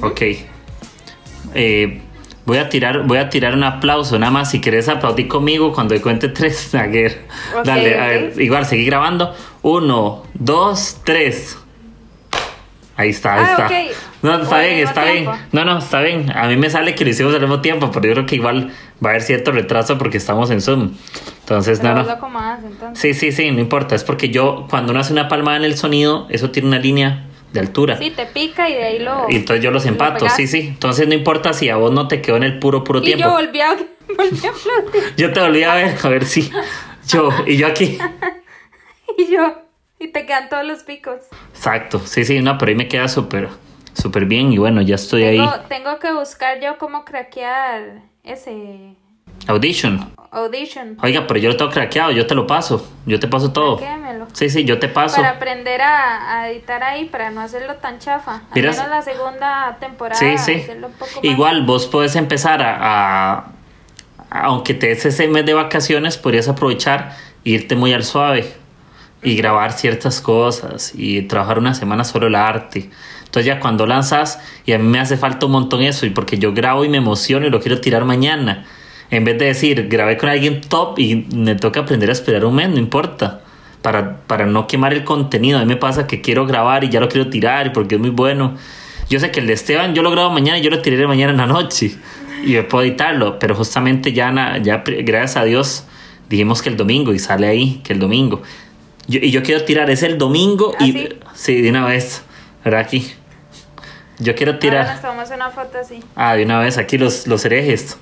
Ok. Eh, voy a tirar, voy a tirar un aplauso, nada más si querés aplaudir conmigo cuando cuente tres. Naguer. Dale, a ver, igual, seguí grabando. Uno, dos, tres. Ahí está, ahí Ah, está. ok. No, está bien, está bien. No, no, está bien. A mí me sale que lo hicimos al mismo tiempo, pero yo creo que igual va a haber cierto retraso porque estamos en Zoom. Entonces, Pero no, no. lo acomodas, entonces. Sí, sí, sí, no importa. Es porque yo, cuando uno hace una palmada en el sonido, eso tiene una línea de altura. Sí, te pica y de ahí lo. Y entonces yo los lo empato, sí, sí. Entonces no importa si a vos no te quedó en el puro, puro Y tiempo. yo volví a, volví a. Yo te volví a ver, a ver si. Yo, y yo aquí. Y yo. Y te quedan todos los picos. Exacto, sí, sí, no, pero ahí me queda súper, súper bien. Y bueno, ya estoy ahí. Tengo, tengo que buscar yo cómo craquear ese Audition. audition. Oiga, pero yo lo tengo craqueado, yo te lo paso. Yo te paso todo. Sí, sí, yo te paso. Para aprender a, a editar ahí, para no hacerlo tan chafa. Al menos la segunda temporada. Sí, sí. hacerlo un poco más- Igual vos puedes empezar a, a- aunque te des ese mes de vacaciones, podrías aprovechar e irte muy al suave y grabar ciertas cosas y trabajar una semana solo el arte. Entonces ya cuando lanzas, y a mí me hace falta un montón eso, y porque yo grabo y me emociono y lo quiero tirar mañana. En vez de decir, grabé con alguien top y me toca aprender a esperar un mes, no importa. Para, para no quemar el contenido. A mí me pasa que quiero grabar y ya lo quiero tirar porque es muy bueno. Yo sé que el de Esteban yo lo grabo mañana y yo lo tiraré mañana en la noche. Y yo puedo editarlo, pero justamente ya, na- ya gracias a Dios dijimos que el domingo y sale ahí que el domingo. Yo, y yo quiero tirar, es el domingo ¿Ah, y... sí? Sí, de una vez. ¿Verdad? Aquí. Yo quiero Ahora tirar... nos tomamos una foto así. Ah, de una vez aquí los, los herejes.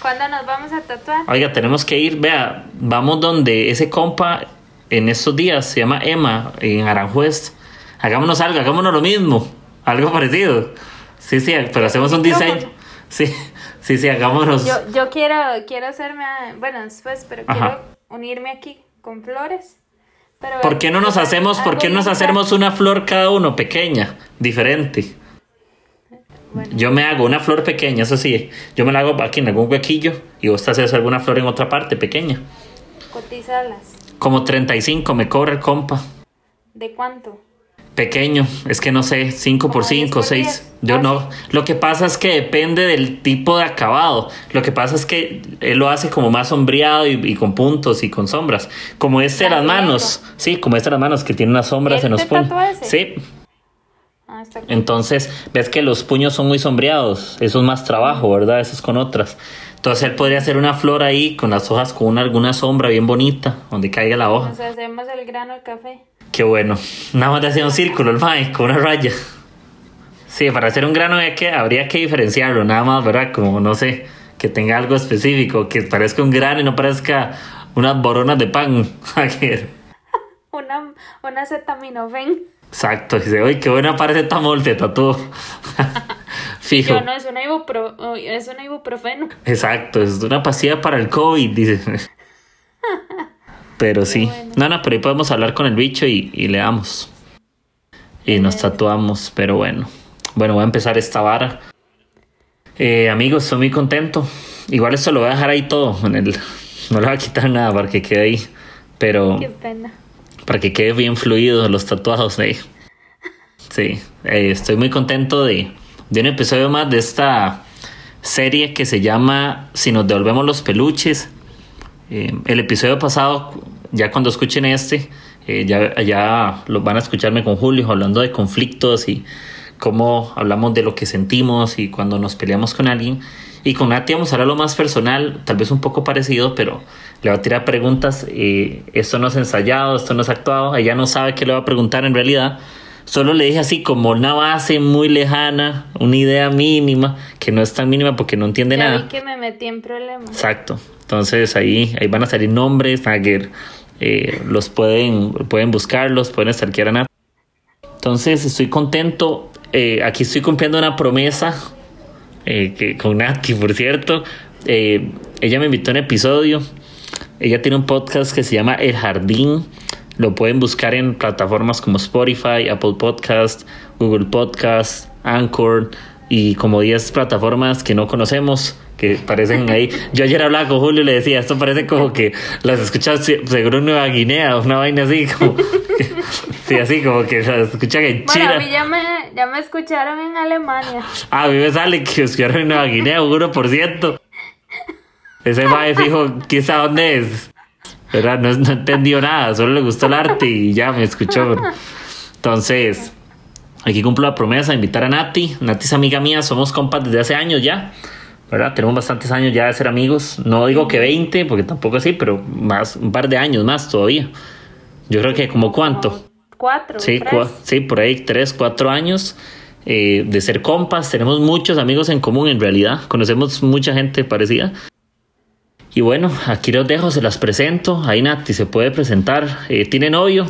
¿Cuándo nos vamos a tatuar? Oiga, tenemos que ir, vea, vamos donde ese compa en estos días se llama Emma, en Aranjuez. Hagámonos algo, hagámonos lo mismo, algo parecido. Sí, sí, pero hacemos un diseño. Sí, sí, sí, hagámonos. Yo, yo quiero, quiero hacerme, a- bueno, después, pero Ajá. quiero unirme aquí con flores. Pero ¿Por qué no nos hacemos, por qué no nos hacemos una flor cada uno, pequeña, diferente? Bueno. Yo me hago una flor pequeña, eso sí. Yo me la hago aquí en algún huequillo y vos te haces alguna flor en otra parte, pequeña. Cotizalas. Como 35 me cobra el compa. ¿De cuánto? Pequeño, es que no sé, 5 por Como 10 5, por 6. 10. Yo Ah, no. Lo que pasa es que depende del tipo de acabado. Lo que pasa es que él lo hace como más sombreado y, y con puntos y con sombras. Como este de las manos. Sí, como este de las manos que tiene unas sombras ¿Y en los te puños. tatuó ese? Sí. Ah, está. Entonces, ves que los puños son muy sombreados. Eso es más trabajo, ¿verdad? Eso es con otras. Entonces, él podría hacer una flor ahí con las hojas con una, alguna sombra bien bonita, donde caiga la hoja. Nos hacemos el grano de café. Qué bueno. Nada más de hacer un círculo, el mae, con una raya. Sí, para hacer un grano de que habría que diferenciarlo, nada más, ¿verdad? Como, no sé, que tenga algo específico, que parezca un grano y no parezca unas boronas de pan. Una, una cetaminofen. Exacto, dice, uy, qué buena parece tamol, te tatuó. Fijo. Yo no, es una, ibupro, es una ibuprofeno. Exacto, es una pastilla para el COVID, dice. Pero sí. bueno. No, no, pero ahí podemos hablar con el bicho y, y le damos. Y nos tatuamos, pero bueno. Bueno, voy a empezar esta vara. Eh, amigos, estoy muy contento. Igual esto lo voy a dejar ahí todo. En el, no le voy a quitar nada para que quede ahí. Pero Qué pena. Para que quede bien fluido los tatuados ahí. Sí, eh, estoy muy contento de, de un episodio más de esta serie que se llama Si nos devolvemos los peluches. Eh, el episodio pasado, ya cuando escuchen este, eh, ya, ya lo van a escucharme con Julio hablando de conflictos y cómo hablamos de lo que sentimos y cuando nos peleamos con alguien. Y con Nati vamos a hablar lo más personal, tal vez un poco parecido, pero le va a tirar preguntas. eh, esto no es ensayado, esto no es actuado. Ella no sabe qué le va a preguntar en realidad. Solo le dije así como una base muy lejana, una idea mínima, que no es tan mínima porque no entiende Ya nada. vi que me metí en problemas. Exacto. Entonces ahí, ahí van a salir nombres, Nagger. Eh, los pueden, pueden buscarlos, pueden stalkear a Nat. Entonces estoy contento. eh, aquí estoy cumpliendo una promesa eh, que, con Nati, por cierto. Eh, ella me invitó a un episodio. Ella tiene un podcast que se llama El Jardín. Lo pueden buscar en plataformas como Spotify, Apple Podcast, Google Podcast, Anchor y como 10 plataformas que no conocemos que parecen ahí. Yo ayer hablaba con Julio y le decía, esto parece como que las escuchas seguro en Nueva Guinea, una vaina así, como. sí, así como que las escuchan en China. Bueno, a mí ya me, ya me escucharon en Alemania. Ah, a mí me sale que escucharon en Nueva Guinea, un 1%. Ese mae fijo, ¿quién sabe dónde es? ¿Verdad? No, no entendió nada, solo le gustó el arte y ya me escuchó. Entonces, aquí cumplo la promesa de invitar a Nati. Nati es amiga mía, somos compas desde hace años ya. ¿verdad? Tenemos bastantes años ya de ser amigos. No digo que 20, porque tampoco así, pero más, un par de años más todavía. Yo creo que como cuánto. Cuatro. Sí, tres. cua- sí por ahí tres, cuatro años eh, de ser compas. Tenemos muchos amigos en común en realidad. Conocemos mucha gente parecida. Y bueno, aquí los dejo, se las presento. Ahí Nati se puede presentar. Eh, ¿Tiene novio?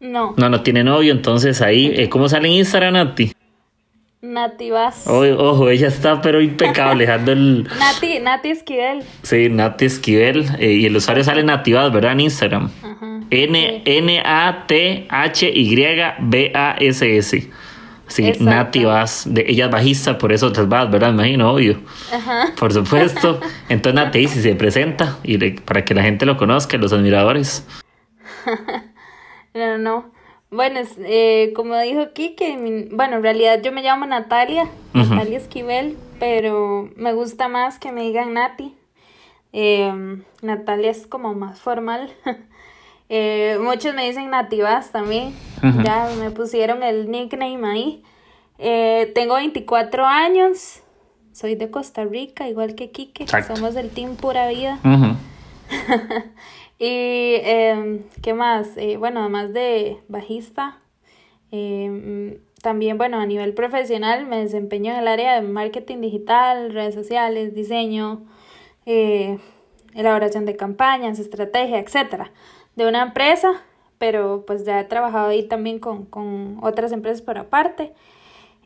No, No, no tiene novio. Entonces ahí, eh, ¿cómo sale en Instagram Nati? nativas. Oh, ojo, ella está pero impecable, dejando el... Nati, Nati Esquivel. Sí, Nati Esquivel. eh, y el usuario sale Nativas, ¿verdad? En Instagram. Ajá. N- N-A-T-H-Y-B-A-S-S. Sí, Exacto. Nativas. De, ella es bajista, por eso te vas, ¿verdad? Me Imagino, obvio. Ajá. Por supuesto. Entonces Nati si se presenta y le- para que la gente lo conozca, los admiradores. No, no. Bueno, eh, como dijo Kike, mi- bueno, en realidad yo me llamo Natalia. Natalia Esquivel, pero me gusta más que me digan Nati. Eh, Natalia es como más formal. Eh, muchos me dicen Nativas también, ya me pusieron el nickname ahí. Eh, tengo 24 años, soy de Costa Rica, igual que Kike, Exacto. somos del Team Pura Vida. Y, em, ¿qué más? Eh, bueno, además de bajista, em, también, bueno, a nivel profesional me desempeño en el área de marketing digital, redes sociales, diseño, eh, elaboración de campañas, estrategia, etcétera, de una empresa, pero pues ya he trabajado ahí también con, con otras empresas por aparte.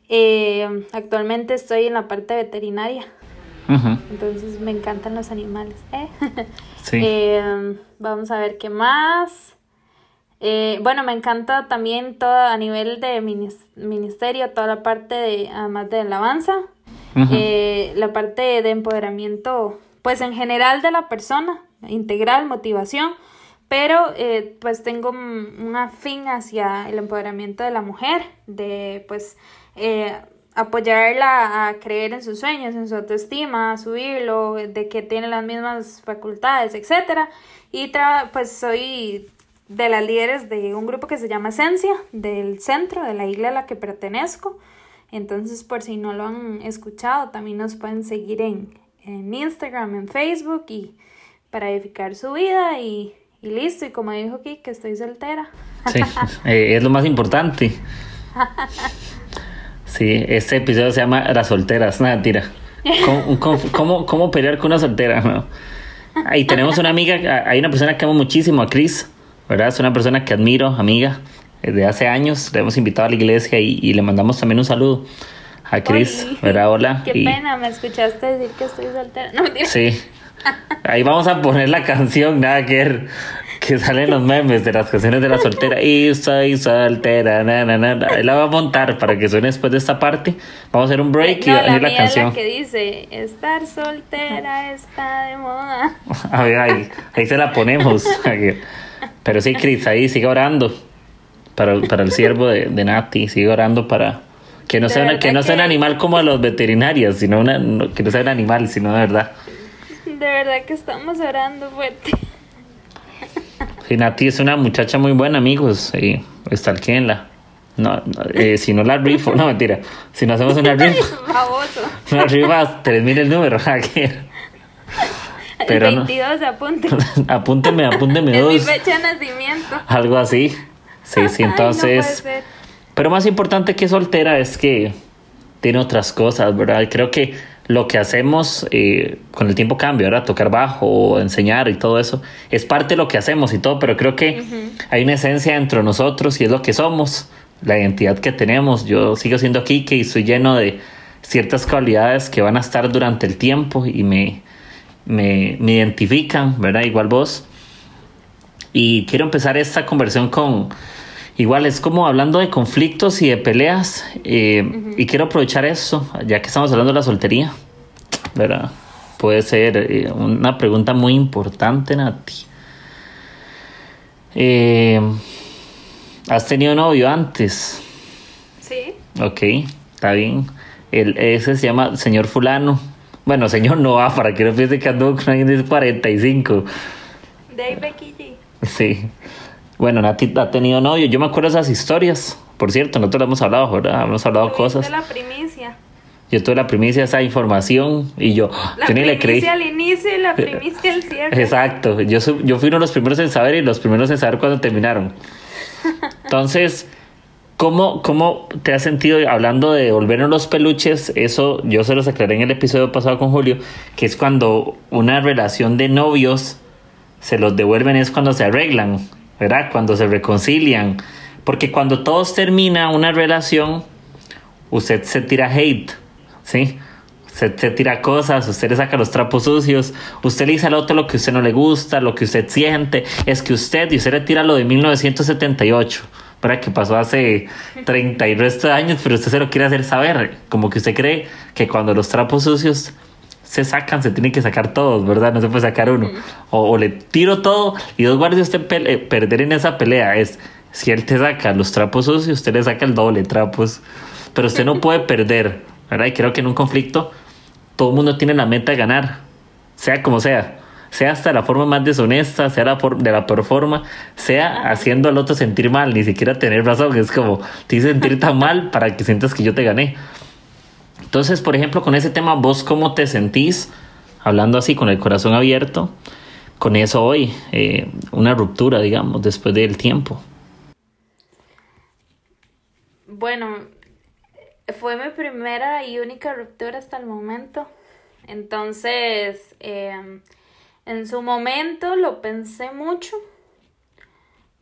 Eh, actualmente estoy en la parte veterinaria, entonces me encantan los animales. ¿eh? Sí. Eh, vamos a ver qué más. Eh, bueno, me encanta también todo a nivel de minis- ministerio, toda la parte de, además de alabanza, la parte de empoderamiento, pues en general de la persona, integral, motivación, pero eh, pues tengo un afín hacia el empoderamiento de la mujer, de pues eh, apoyarla a creer en sus sueños, en su autoestima, a subirlo, de que tiene las mismas facultades, etcétera. Y tra- pues soy de las líderes de un grupo que se llama Esencia, del centro, de la isla a la que pertenezco. Entonces, por si no lo han escuchado, también nos pueden seguir en, en Instagram, en Facebook y para edificar su vida y, y listo. Y como dijo aquí, que estoy soltera. Sí, eh, es lo más importante. Sí, este episodio se llama Las solteras, nada, tira. ¿Cómo, cómo, cómo- cómo pelear con una soltera? no? Ahí tenemos una amiga, hay una persona que amo muchísimo, a Chris, ¿verdad? Es una persona que admiro, amiga, desde hace años. Le hemos invitado a la iglesia y, y le mandamos también un saludo a Chris, Oli. ¿verdad? Hola. Qué y- pena, me escuchaste decir que estoy soltera. No, mentira. Sí. Ahí vamos a poner la canción, nada que ver, que salen los memes de las canciones de la soltera. Y soy soltera, na, na, na. Ahí la voy a montar para que suene después de esta parte. Vamos a hacer un break y No, a la la mía es canción. la que dice, estar soltera está de moda. A ver, ahí, ahí se la ponemos. Pero sí, Chris, ahí sigue orando para, para el siervo de, de Nati. Sigue orando para que no sea, una- que no sea un animal como a los veterinarios, sino una, que no sea un animal, sino de verdad. De verdad que estamos orando fuerte. Nati es una muchacha muy buena, amigos. Y estalquéenla. No, no, eh, si no la rifo, no mentira. Si no hacemos una rifa, una rifa, 3000 el número. aquí. Pero el no. 22 apunte. apúnteme, apúnteme es mi dos. fecha de nacimiento. Algo así. Sí, sí, Ay, no puede entonces. Pero más importante que soltera es que tiene otras cosas, ¿verdad? Creo que lo que hacemos eh, con el tiempo cambia, ¿verdad? Tocar bajo, enseñar y todo eso, es parte de lo que hacemos y todo, pero creo que hay una esencia dentro de nosotros y es lo que somos, la identidad que tenemos. Yo sigo siendo aquí que estoy lleno de ciertas cualidades que van a estar durante el tiempo y me, me, me identifican, ¿verdad? Igual vos. Y quiero empezar esta conversión con, igual es como hablando de conflictos y de peleas. Eh, y quiero aprovechar eso, ya que estamos hablando de la soltería, ¿verdad? Puede ser eh, una pregunta muy importante, Nati. Eh, ¿Has tenido novio antes? Sí. Ok, está bien. El, ese se llama señor fulano. Bueno, señor no va, para que no piense que ando con alguien de 45. De G. Sí. Bueno, Nati ha tenido novio. Yo me acuerdo de esas historias. Por cierto, nosotros hemos hablado, ¿verdad? Hemos hablado cosas. la primicia. Yo tuve la primicia esa información y yo, la yo ni le creí. al inicio y la primicia al cierre. Exacto. Yo, yo fui uno de los primeros en saber y los primeros en saber cuando terminaron. Entonces, ¿cómo, ¿cómo te has sentido hablando de devolvernos los peluches? Eso yo se los aclaré en el episodio pasado con Julio, que es cuando una relación de novios se los devuelven, es cuando se arreglan, ¿verdad? Cuando se reconcilian. Porque cuando todos termina una relación, usted se tira hate, ¿sí? Usted se tira cosas, usted le saca los trapos sucios, usted le dice al otro lo que usted no le gusta, lo que usted siente, es que usted, y usted le tira lo de 1978, para que pasó hace 30 y resto de años, pero usted se lo quiere hacer saber, como que usted cree que cuando los trapos sucios se sacan, se tienen que sacar todos, ¿verdad? No se puede sacar uno. O, le tiro todo y dos guardias usted eh, perder en esa pelea. Es si él te saca los trapos sucios, usted le saca el doble trapos. Pero usted no puede perder, ¿verdad? Y creo que en un conflicto todo el mundo tiene la meta de ganar, sea como sea. Sea hasta la forma más deshonesta, sea la de la peor forma, sea haciendo al otro sentir mal, ni siquiera tener razón. Es como, te hice sentir tan mal para que sientas que yo te gané. Entonces, por ejemplo, con ese tema, vos cómo te sentís, hablando así con el corazón abierto, con eso hoy, eh, una ruptura, digamos, después del tiempo. Bueno, fue mi primera y única ruptura hasta el momento. Entonces, em, en su momento lo pensé mucho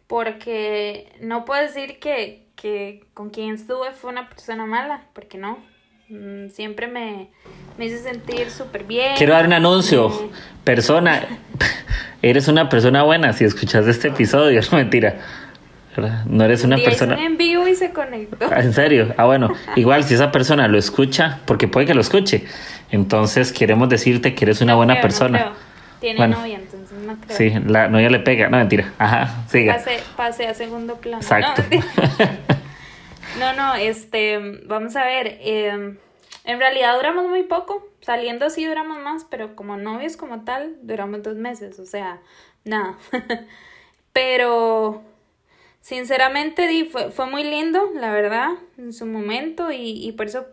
porque no puedo decir que, que con quien estuve fue una persona mala, porque no, siempre me, me hizo sentir súper bien. Quiero dar un anuncio. Persona, eres una persona buena si escuchas este episodio, no mentira. No eres una persona. en vivo y se conectó. Ah, ¿En serio? Ah, bueno. Igual si esa persona lo escucha, porque puede que lo escuche, entonces queremos decirte que eres una buena persona. Tiene novia, entonces no creo. Sí, la novia le pega. No, mentira. Ajá, siga. Pase, a segundo plano. Exacto. No, no, este, vamos a ver, em, en realidad duramos muy poco, saliendo sí duramos más, pero como novios como tal, duramos dos meses, o sea, nada. pero, sinceramente, di, fue, fue muy lindo, la verdad, en su momento, y, y por eso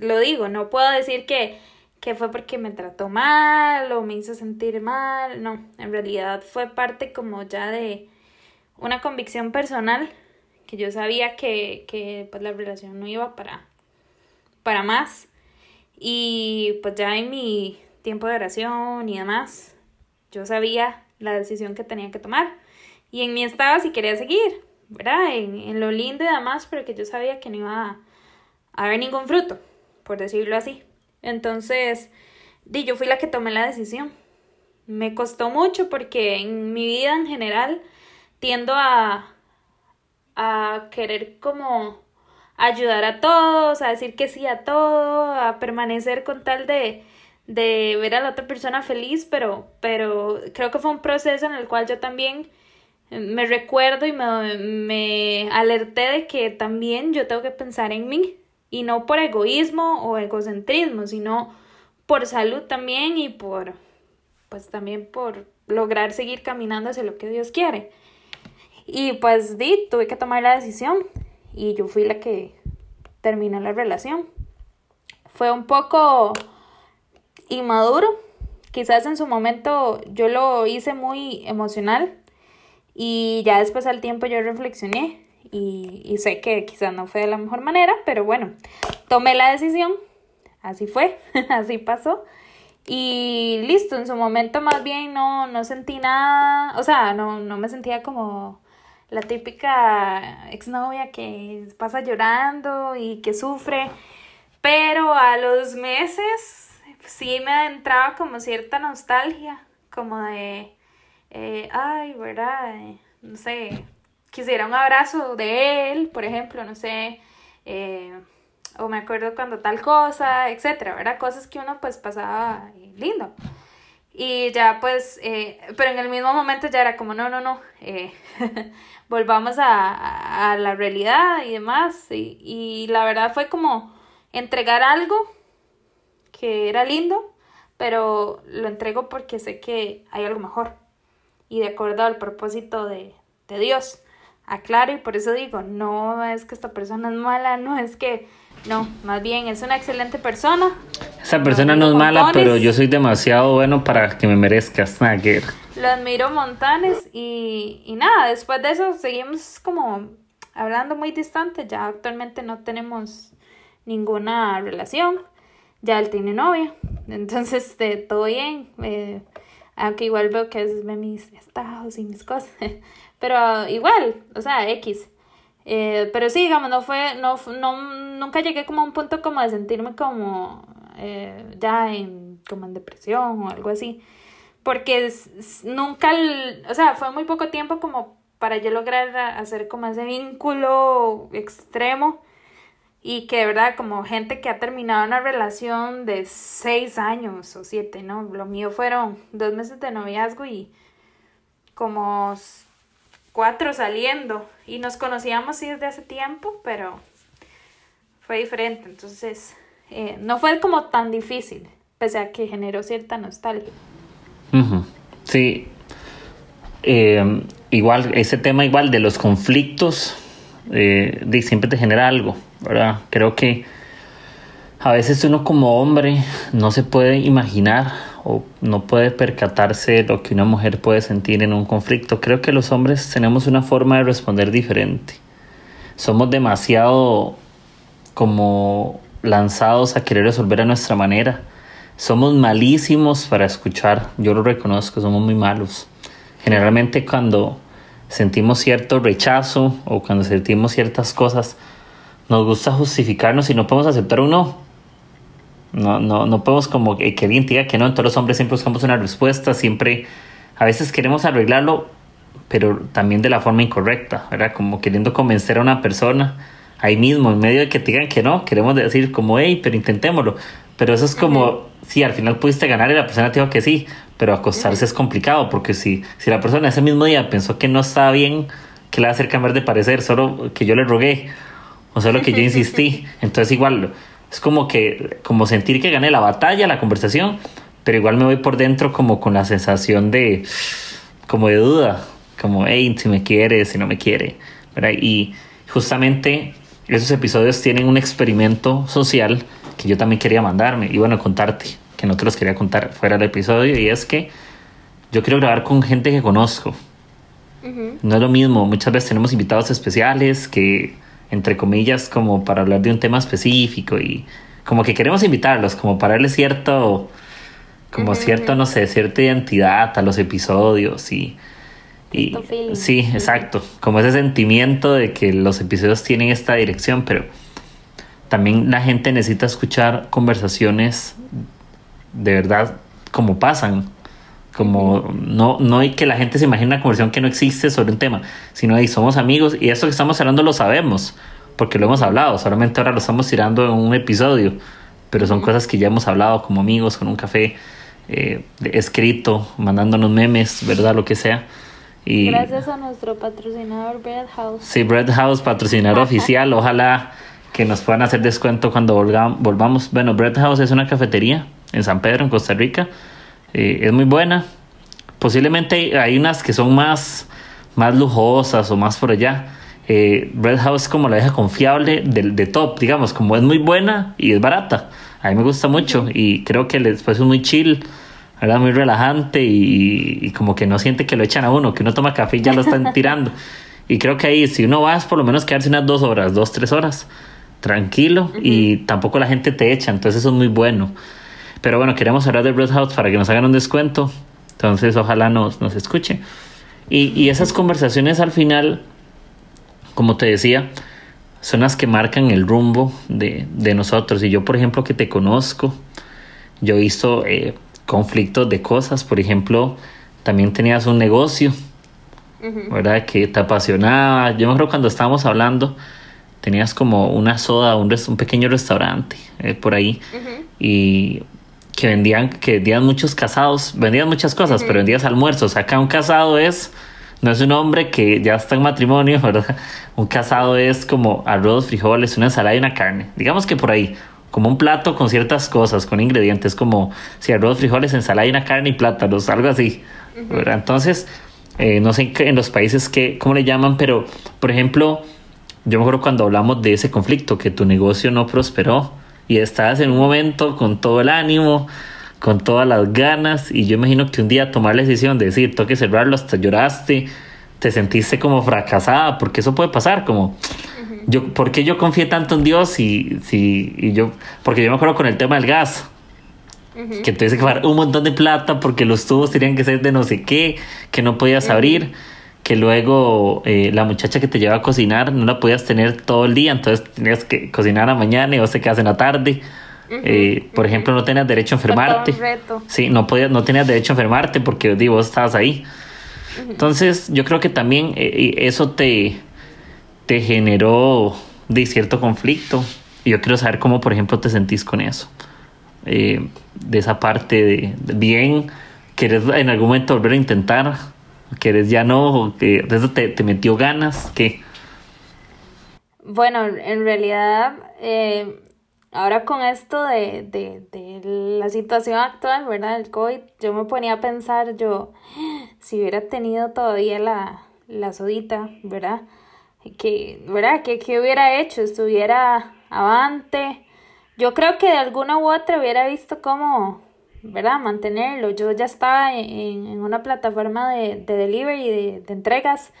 lo digo, no puedo decir que, que fue porque me trató mal o me hizo sentir mal, no, en realidad fue parte como ya de una convicción personal que yo sabía que, que pues la relación no iba para, para más. Y pues ya en mi tiempo de oración y demás, yo sabía la decisión que tenía que tomar. Y en mí estaba si quería seguir, ¿verdad? En, en lo lindo y demás, pero que yo sabía que no iba a, haber ningún fruto, por decirlo así. Entonces, di, yo fui la que tomé la decisión. Me costó mucho porque en mi vida en general tiendo a, a querer como ayudar a todos, a decir que sí a todo, a permanecer con tal de, de ver a la otra persona feliz, pero, pero creo que fue un proceso en el cual yo también me recuerdo y me, me alerté de que también yo tengo que pensar en mí y no por egoísmo o egocentrismo, sino por salud también y por, pues también por lograr seguir caminando hacia lo que Dios quiere. Y pues di, tuve que tomar la decisión y yo fui la que terminó la relación. Fue un poco inmaduro, quizás en su momento yo lo hice muy emocional y ya después al tiempo yo reflexioné y, y sé que quizás no fue de la mejor manera, pero bueno, tomé la decisión, así fue, así pasó. Y listo, en su momento más bien no, no sentí nada, o sea, no, no me sentía como la típica exnovia que pasa llorando y que sufre, pero a los meses sí me entraba como cierta nostalgia, como de, eh, ay, ¿verdad? No sé, quisiera un abrazo de él, por ejemplo, no sé, eh, o me acuerdo cuando tal cosa, etcétera, ¿verdad? Cosas que uno pues pasaba lindo. Y ya pues, eh, pero en el mismo momento ya era como, no, no, no, eh, volvamos a, a, la realidad y demás. Y, y la verdad fue como entregar algo que era lindo, pero lo entrego porque sé que hay algo mejor y de acuerdo al propósito de, de Dios. Aclaro y por eso digo, no es que esta persona es mala, no es que no, más bien es una excelente persona. Esa persona no es mala, pero yo soy demasiado bueno para que me merezcas, Naguer. Lo admiro montanes y, y nada, después de eso seguimos como hablando muy distante, ya actualmente no tenemos ninguna relación, ya él tiene novia, entonces este, todo bien, eh, aunque igual veo que es ve mis estados y mis cosas, pero igual, o sea, X. Eh, pero sí, digamos, no fue, no, no, nunca llegué como a un punto como de sentirme como eh, ya en, como en depresión o algo así. Porque nunca, o sea, fue muy poco tiempo como para yo lograr hacer como ese vínculo extremo y que de verdad como gente que ha terminado una relación de seis años o siete, ¿no? Lo mío fueron dos meses de noviazgo y como cuatro saliendo y nos conocíamos sí desde hace tiempo, pero fue diferente, entonces eh, no fue como tan difícil, pese a que generó cierta nostalgia. Sí, eh, igual, ese tema igual de los conflictos, eh, siempre te genera algo, ¿verdad? Creo que a veces uno como hombre no se puede imaginar o no puede percatarse lo que una mujer puede sentir en un conflicto. Creo que los hombres tenemos una forma de responder diferente. Somos demasiado como lanzados a querer resolver a nuestra manera. Somos malísimos para escuchar, yo lo reconozco, somos muy malos. Generalmente cuando sentimos cierto rechazo o cuando sentimos ciertas cosas, nos gusta justificarnos y no podemos aceptar un no. No, no, no podemos como que, que alguien diga que no, todos los hombres siempre buscamos una respuesta, siempre, a veces queremos arreglarlo, pero también de la forma incorrecta, ¿verdad? Como queriendo convencer a una persona ahí mismo, en medio de que te digan que no, queremos decir como, hey, pero intentémoslo. Pero eso es como, si al final pudiste ganar y la persona te dijo que sí, pero acostarse es complicado, porque si, si la persona ese mismo día pensó que no estaba bien, que le va a hacer cambiar de parecer, solo que yo le rogué, o solo que yo insistí. Entonces igual, es como que, como sentir que gané la batalla, la conversación, pero igual me voy por dentro como con la sensación de, como de duda, como, hey, si me quiere, si no me quiere, ¿verdad? Y justamente esos episodios tienen un experimento social que yo también quería mandarme y bueno, contarte, que no te los quería contar fuera del episodio, y es que yo quiero grabar con gente que conozco. No es lo mismo, muchas veces tenemos invitados especiales que, entre comillas, como para hablar de un tema específico y como que queremos invitarlos, como para darle cierto, como cierto, no sé, cierta identidad a los episodios y y, sí, exacto, como ese sentimiento de que los episodios tienen esta dirección, pero también la gente necesita escuchar conversaciones de verdad como pasan, como no, no hay que la gente se imagine una conversación que no existe sobre un tema, sino ahí somos amigos y esto que estamos hablando lo sabemos, porque lo hemos hablado, solamente ahora lo estamos tirando en un episodio, pero son cosas que ya hemos hablado como amigos, con un café eh, escrito, mandándonos memes, ¿verdad? Lo que sea. Y, Gracias a nuestro patrocinador Bread House. Sí, Bread House, patrocinador oficial. Ojalá que nos puedan hacer descuento cuando volvamos. Bueno, Bread House es una cafetería en San Pedro, en Costa Rica. Eh, es muy buena. Posiblemente hay unas que son más, más lujosas o más por allá. Eh, Bread House es como la deja confiable de, de top, digamos, como es muy buena y es barata. A mí me gusta mucho y creo que después es muy chill ¿verdad? Muy relajante y, como que no siente que lo echan a uno, que uno toma café y ya lo están tirando. Y creo que ahí, si uno va, por lo menos quedarse unas dos horas, dos, tres horas, tranquilo y tampoco la gente te echa, entonces eso es muy bueno. Pero bueno, queremos hablar de Bread House para que nos hagan un descuento, entonces ojalá nos, nos escuchen. Y, y esas conversaciones al final como te decía, son las que marcan el rumbo de, de nosotros. Y yo, por ejemplo, que te conozco, yo he visto eh, conflictos de cosas. Por ejemplo, también tenías un negocio, ¿verdad? Que te apasionaba. Yo me acuerdo cuando estábamos hablando, tenías como una soda, un, un pequeño restaurante eh, por ahí. Y que vendían, que vendían muchos casados, vendían muchas cosas, pero vendías almuerzos. Acá un casado es no es un hombre que ya está en matrimonio, ¿verdad? Un casado es como arroz, frijoles, una ensalada y una carne. Digamos que por ahí, como un plato con ciertas cosas, con ingredientes, como si arroz, frijoles, ensalada y una carne y plátanos, algo así. ¿verdad? Entonces, eh, no sé en los países que, cómo le llaman, pero por ejemplo, yo me acuerdo cuando hablamos de ese conflicto, que tu negocio no prosperó y estabas en un momento con todo el ánimo, con todas las ganas y yo imagino que un día tomar la decisión de decir, toque cerrarlo, hasta lloraste, te sentiste como fracasada, porque eso puede pasar, como, yo, ¿por qué yo confié tanto en Dios y, si, y yo, porque yo me acuerdo con el tema del gas, que tuviste que pagar un montón de plata porque los tubos tenían que ser de no sé qué, que no podías abrir, que luego eh, la muchacha que te lleva a cocinar no la podías tener todo el día, entonces tenías que cocinar a mañana y vos te quedas en la tarde eh, por ejemplo, no tenías derecho a enfermarte. Sí, no, podías, no tenías derecho a enfermarte porque digo, vos estabas ahí. Entonces, yo creo que también eh, eso te, te generó de cierto conflicto. Y yo quiero saber cómo, por ejemplo, te sentís con eso. De esa parte de, bien, ¿querés en algún momento volver a intentar? ¿Querés ya no? que ¿Eso te, te metió ganas? ¿Qué? Bueno, en realidad Ahora con esto de, de, de, la situación actual, ¿verdad? El COVID, yo me ponía a pensar, yo, si hubiera tenido todavía la, la sodita, ¿verdad? Que, ¿verdad? ¿Qué, ¿Qué hubiera hecho? Estuviera avante. Yo creo que de alguna u otra hubiera visto cómo, ¿verdad? Mantenerlo. Yo ya estaba en, en una plataforma de, de delivery, de, de entregas.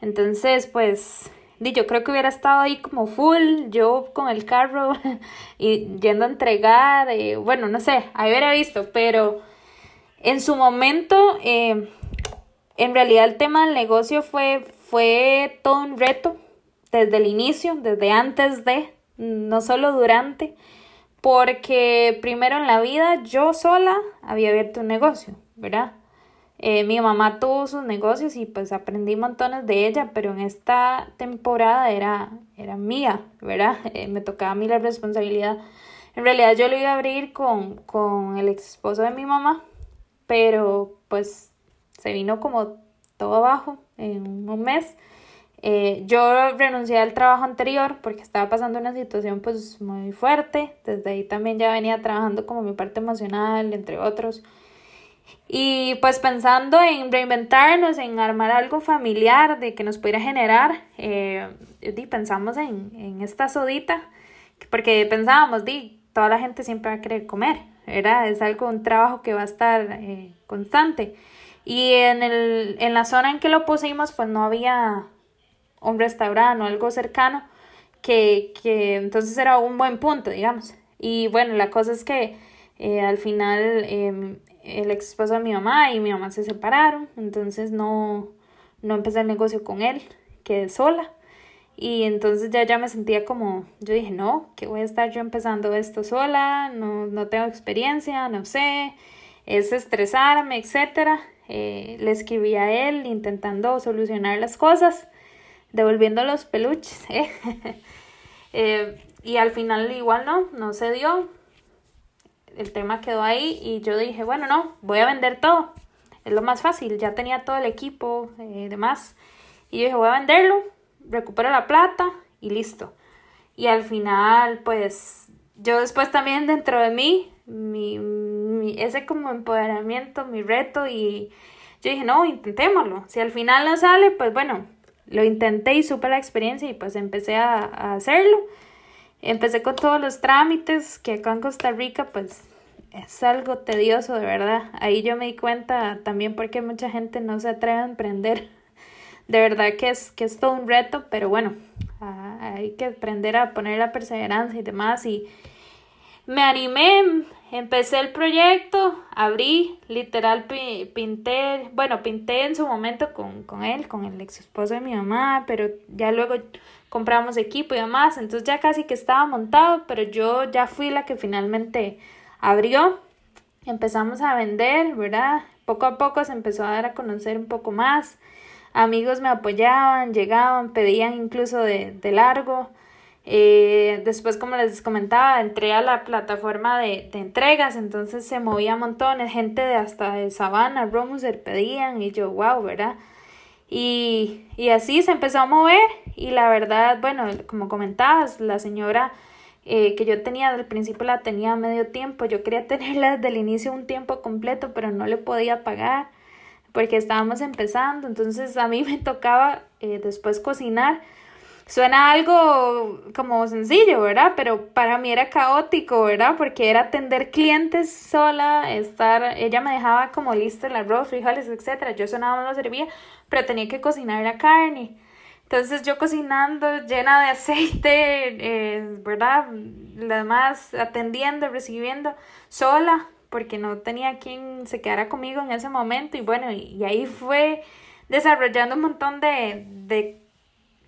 Entonces, pues, yo creo que hubiera estado ahí como full, yo con el carro y yendo a entregar, eh, bueno, no sé, ahí hubiera visto, pero en su momento, eh, en realidad el tema del negocio fue, fue todo un reto desde el inicio, desde antes de, no solo durante, porque primero en la vida yo sola había abierto un negocio, ¿verdad? Eh, mi mamá tuvo sus negocios y pues aprendí montones de ella, pero en esta temporada era, era mía, ¿verdad? Eh, me tocaba a mí la responsabilidad. En realidad yo lo iba a abrir con, con el ex esposo de mi mamá, pero pues se vino como todo abajo en un mes. Eh, yo renuncié al trabajo anterior porque estaba pasando una situación pues muy fuerte. Desde ahí también ya venía trabajando como mi parte emocional, entre otros. Y pues pensando en reinventarnos, en armar algo familiar de que nos pudiera generar, eh, pensamos en, en, esta sodita, porque pensábamos, di, toda la gente siempre va a querer comer, era Es algo, un trabajo que va a estar eh, constante. Y en, el, en la zona en que lo pusimos, pues no había un restaurante o algo cercano, que, que entonces era un buen punto, digamos. Y bueno, la cosa es que eh, al final em, el ex esposo de mi mamá y mi mamá se separaron, entonces no, no empecé el negocio con él, quedé sola. Y entonces ya, ya me sentía como, yo dije, no, que voy a estar yo empezando esto sola, no, no tengo experiencia, no sé, es estresarme, etc. Eh, le escribí a él intentando solucionar las cosas, devolviendo los peluches. ¿eh? eh, y al final igual no, no se dio el tema quedó ahí y yo dije, bueno, no, voy a vender todo. Es lo más fácil, ya tenía todo el equipo eh, demás. Y yo dije, voy a venderlo, recupero la plata y listo. Y al final, pues, yo después también dentro de mí, mi, mi, ese como empoderamiento, mi reto y yo dije, no, intentémoslo. Si al final no sale, pues bueno, lo intenté y supe la experiencia y pues empecé a, hacerlo. Empecé con todos los trámites que acá en Costa Rica pues es algo tedioso de verdad. Ahí yo me di cuenta también porque mucha gente no se atreve a emprender. De verdad que es, que es todo un reto, pero bueno, ah, hay que aprender a poner la perseverancia y demás. Y me animé, empecé el proyecto, abrí, literal pinté, bueno, pinté en su momento con, con él, con el ex esposo de mi mamá, pero ya luego compramos equipo y demás, entonces ya casi que estaba montado, pero yo ya fui la que finalmente abrió, empezamos a vender, ¿verdad? Poco a poco se empezó a dar a conocer un poco más, amigos me apoyaban, llegaban, pedían incluso de, de largo, eh, después, como les comentaba, entré a la plataforma de, entregas, entonces se movía montones, gente de hasta de Sabana, Romuser pedían y yo, wow, ¿verdad? Y, así se empezó a mover y la verdad, bueno, como comentabas, la señora eh, que yo tenía del principio la tenía medio tiempo, yo quería tenerla desde el inicio un tiempo completo, pero no le podía pagar porque estábamos empezando, entonces a mí me tocaba eh, después cocinar Suena algo como sencillo, ¿verdad? Pero para mí era caótico, ¿verdad? Porque era atender clientes sola, estar, ella me dejaba como listo el arroz, frijoles, etcétera. Yo sonaba no lo servía, pero tenía que cocinar la carne. Entonces yo cocinando llena de aceite, eh, ¿verdad? Lo demás atendiendo, recibiendo sola, porque no tenía quien se quedara conmigo en ese momento. Y bueno, y, ahí fue desarrollando un montón de, de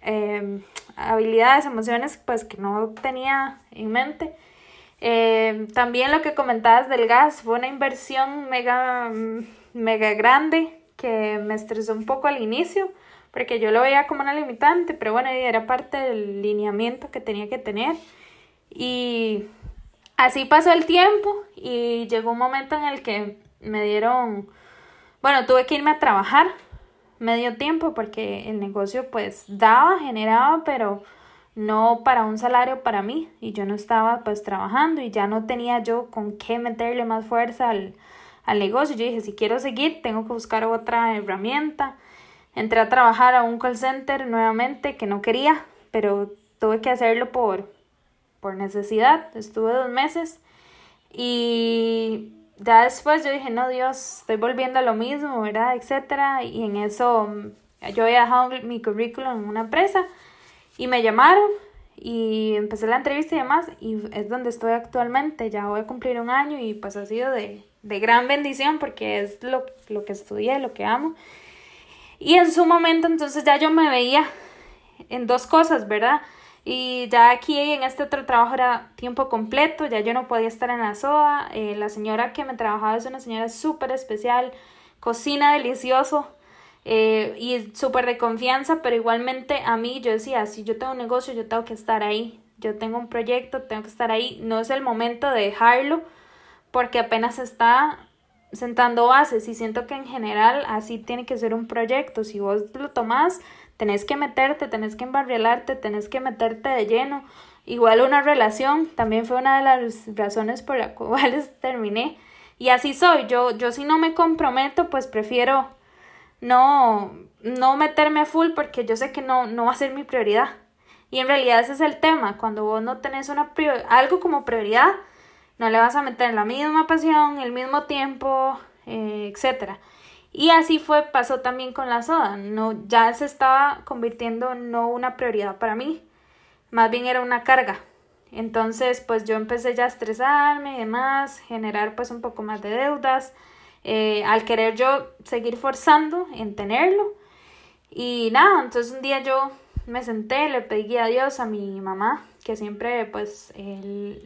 Em, habilidades, emociones, pues que no tenía en mente. Em, también lo que comentabas del gas fue una inversión mega, mega grande que me estresó un poco al inicio, porque yo lo veía como una limitante, pero bueno, era parte del lineamiento que tenía que tener. Y así pasó el tiempo y llegó un momento en el que me dieron, bueno, tuve que irme a trabajar medio tiempo porque el negocio pues daba, generaba, pero no para un salario para mí y yo no estaba pues trabajando y ya no tenía yo con qué meterle más fuerza al, al negocio. Yo dije, si quiero seguir, tengo que buscar otra herramienta. Entré a trabajar a un call center nuevamente que no quería, pero tuve que hacerlo por, por necesidad. Estuve dos meses y ya después yo dije, no, Dios, estoy volviendo a lo mismo, ¿verdad? Etcétera. Y en eso mm, yo había dejado mi currículum en una empresa y me llamaron y empecé la entrevista y demás y es donde estoy actualmente. Ya voy a cumplir un año y pues ha sido de, de gran bendición porque es lo, lo que estudié, lo que amo. Y en su momento entonces ya yo me veía en dos cosas, ¿verdad? Y ya aquí en este otro trabajo era tiempo completo, ya yo no podía estar en la SOA. Eh, la señora que me trabajaba es una señora súper especial, cocina delicioso eh, y súper de confianza, pero igualmente a mí yo decía, si yo tengo un negocio, yo tengo que estar ahí. Yo tengo un proyecto, tengo que estar ahí. No es el momento de dejarlo porque apenas está sentando bases y siento que en general así tiene que ser un proyecto. Si vos lo tomás tenés que meterte, tenés que embarrialarte, tenés que meterte de lleno. Igual una relación también fue una de las razones por las cuales terminé. Y así soy, yo, yo si no me comprometo, pues prefiero no, no meterme a full porque yo sé que no, no va a ser mi prioridad. Y en realidad ese es el tema, cuando vos no tenés una algo como prioridad, no le vas a meter la misma pasión, el mismo tiempo, eh, etcétera. Y así fue, pasó también con la soda. No, ya se estaba convirtiendo no una prioridad para mí, más bien era una carga. Entonces, pues yo empecé ya a estresarme y demás, generar pues un poco más de deudas, eh, al querer yo seguir forzando en tenerlo. Y nada, entonces un día yo me senté, le pedí a Dios, a mi mamá, que siempre pues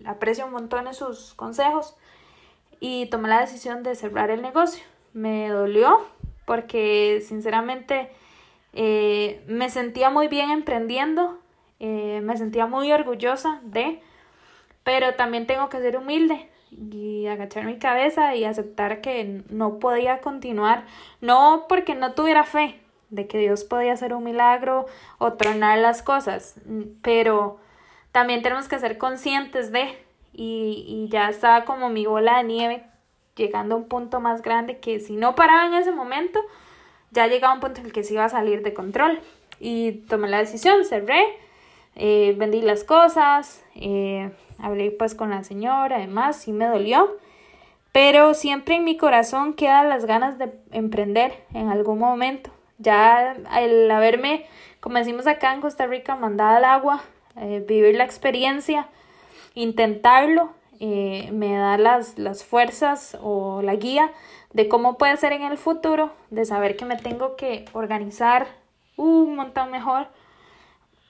aprecio un montón sus consejos, y tomé la decisión de cerrar el negocio me dolió porque sinceramente eh, me sentía muy bien emprendiendo, eh, me sentía muy orgullosa de, pero también tengo que ser humilde y agachar mi cabeza y aceptar que no podía continuar, no porque no tuviera fe de que Dios podía hacer un milagro o tronar las cosas, pero también tenemos que ser conscientes de, y, y ya estaba como mi bola de nieve llegando a un punto más grande que si no paraba en ese momento, ya llegaba un punto en el que se iba a salir de control. Y tomé la decisión, cerré, eh, vendí las cosas, eh, hablé pues con la señora, además, sí me dolió, pero siempre en mi corazón quedan las ganas de emprender en algún momento. Ya el haberme, como decimos acá en Costa Rica, mandado al agua, eh, vivir la experiencia, intentarlo, eh, me da las, las fuerzas o la guía de cómo puede ser en el futuro, de saber que me tengo que organizar un montón mejor,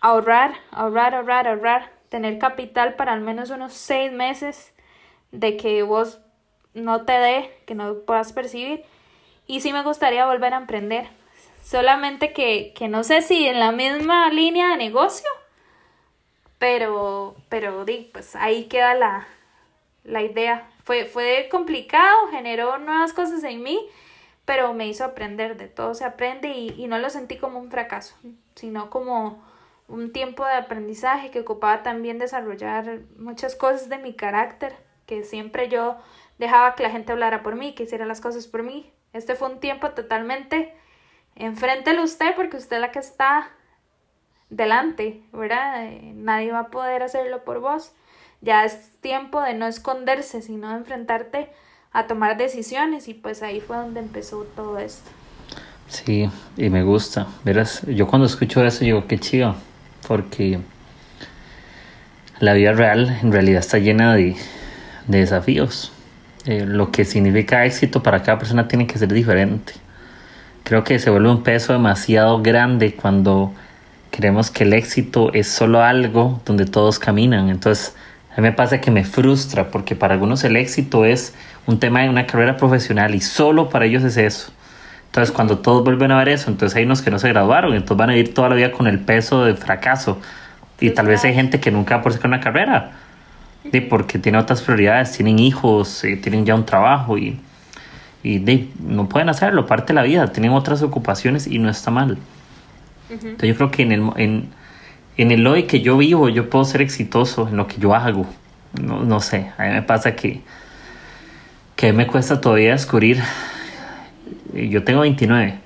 ahorrar, ahorrar, ahorrar, ahorrar, tener capital para al menos unos seis meses de que vos no te dé, que no puedas percibir. Y sí me gustaría volver a emprender. Solamente que, que no sé si en la misma línea de negocio, pero, pero pues ahí queda la, la idea. Fue, fue complicado, generó nuevas cosas en mí, pero me hizo aprender, de todo se aprende y, y no lo sentí como un fracaso, sino como un tiempo de aprendizaje que ocupaba también desarrollar muchas cosas de mi carácter, que siempre yo dejaba que la gente hablara por mí, que hiciera las cosas por mí. Este fue un tiempo totalmente enfréntelo usted porque usted es la que está delante, ¿verdad? Eh, nadie va a poder hacerlo por vos. Ya es tiempo de no esconderse, sino de enfrentarte a tomar decisiones y pues ahí fue donde empezó todo esto. Sí, y me gusta. Verás, yo cuando escucho eso digo, qué chido, porque la vida real en realidad está llena de, de desafíos. Eh, lo que significa éxito para cada persona tiene que ser diferente. Creo que se vuelve un peso demasiado grande cuando creemos que el éxito es solo algo donde todos caminan. Entonces, a mí me pasa que me frustra porque para algunos el éxito es un tema de una carrera profesional y solo para ellos es eso. Entonces, cuando todos vuelven a ver eso, entonces hay unos que no se graduaron, entonces van a vivir toda la vida con el peso de fracaso. Y tal vez hay gente que nunca va a poder sacar una carrera de, porque tiene otras prioridades, tienen hijos, eh, tienen ya un trabajo y, y de, no pueden hacerlo, parte de la vida, tienen otras ocupaciones y no está mal. Entonces yo creo que en el, en, en el hoy que yo vivo yo puedo ser exitoso en lo que yo hago. No, no sé, a mí me pasa que, que me cuesta todavía descubrir, eh, yo tengo 29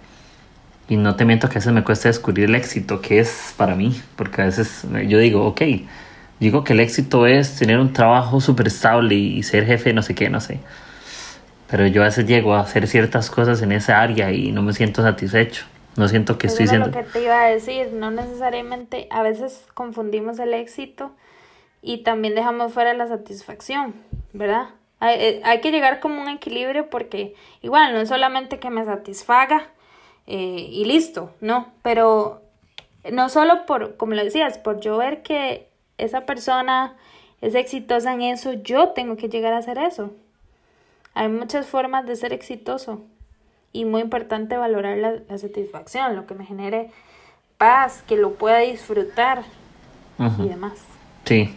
y no te miento que a veces me cuesta descubrir el éxito que es para mí, porque a veces yo digo, ok, Digo que el éxito es tener un trabajo súper estable y ser jefe, no sé qué, no sé. Pero yo a veces llego a hacer ciertas cosas en esa área y no me siento satisfecho. No siento que estoy siendo... lo que te iba a decir, no necesariamente, a veces confundimos el éxito y también dejamos fuera la satisfacción, ¿verdad? Hay, eh, hay que llegar como un equilibrio porque igual no es solamente que me satisfaga eh, y listo, no, pero no solo por, como lo decías, por yo ver que esa persona es exitosa en eso, yo tengo que llegar a hacer eso. Hay muchas formas de ser exitoso y muy importante valorar la, satisfacción, lo que me genere paz, que lo pueda disfrutar y demás. Sí.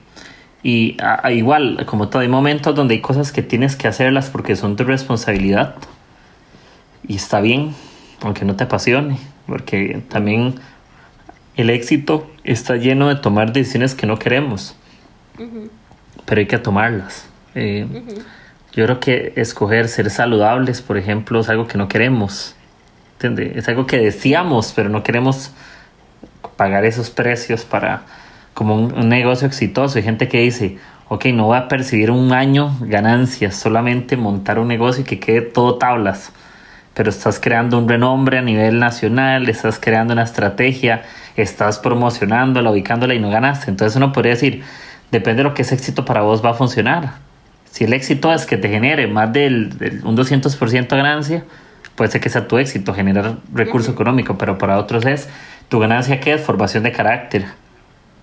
Y igual, como todo, hay momentos donde hay cosas que tienes que hacerlas porque son tu responsabilidad. Y está bien, aunque no te apasione, porque también el éxito está lleno de tomar decisiones que no queremos, pero hay que tomarlas. Eh, yo creo que escoger ser saludables, por ejemplo, es algo que no queremos. Es algo que deseamos, pero no queremos pagar esos precios para como un, negocio exitoso. Hay gente que dice, ok, no voy a percibir un año ganancias, solamente montar un negocio y que quede todo tablas. Pero estás creando un renombre a nivel nacional, estás creando una estrategia, estás promocionándola, ubicándola y no ganaste. Entonces uno podría decir, depende de lo que es éxito para vos va a funcionar. Si el éxito es que te genere más del, un 200% de ganancia, puede ser que sea tu éxito, generar recurso económico, pero para otros es tu ganancia que es formación de carácter,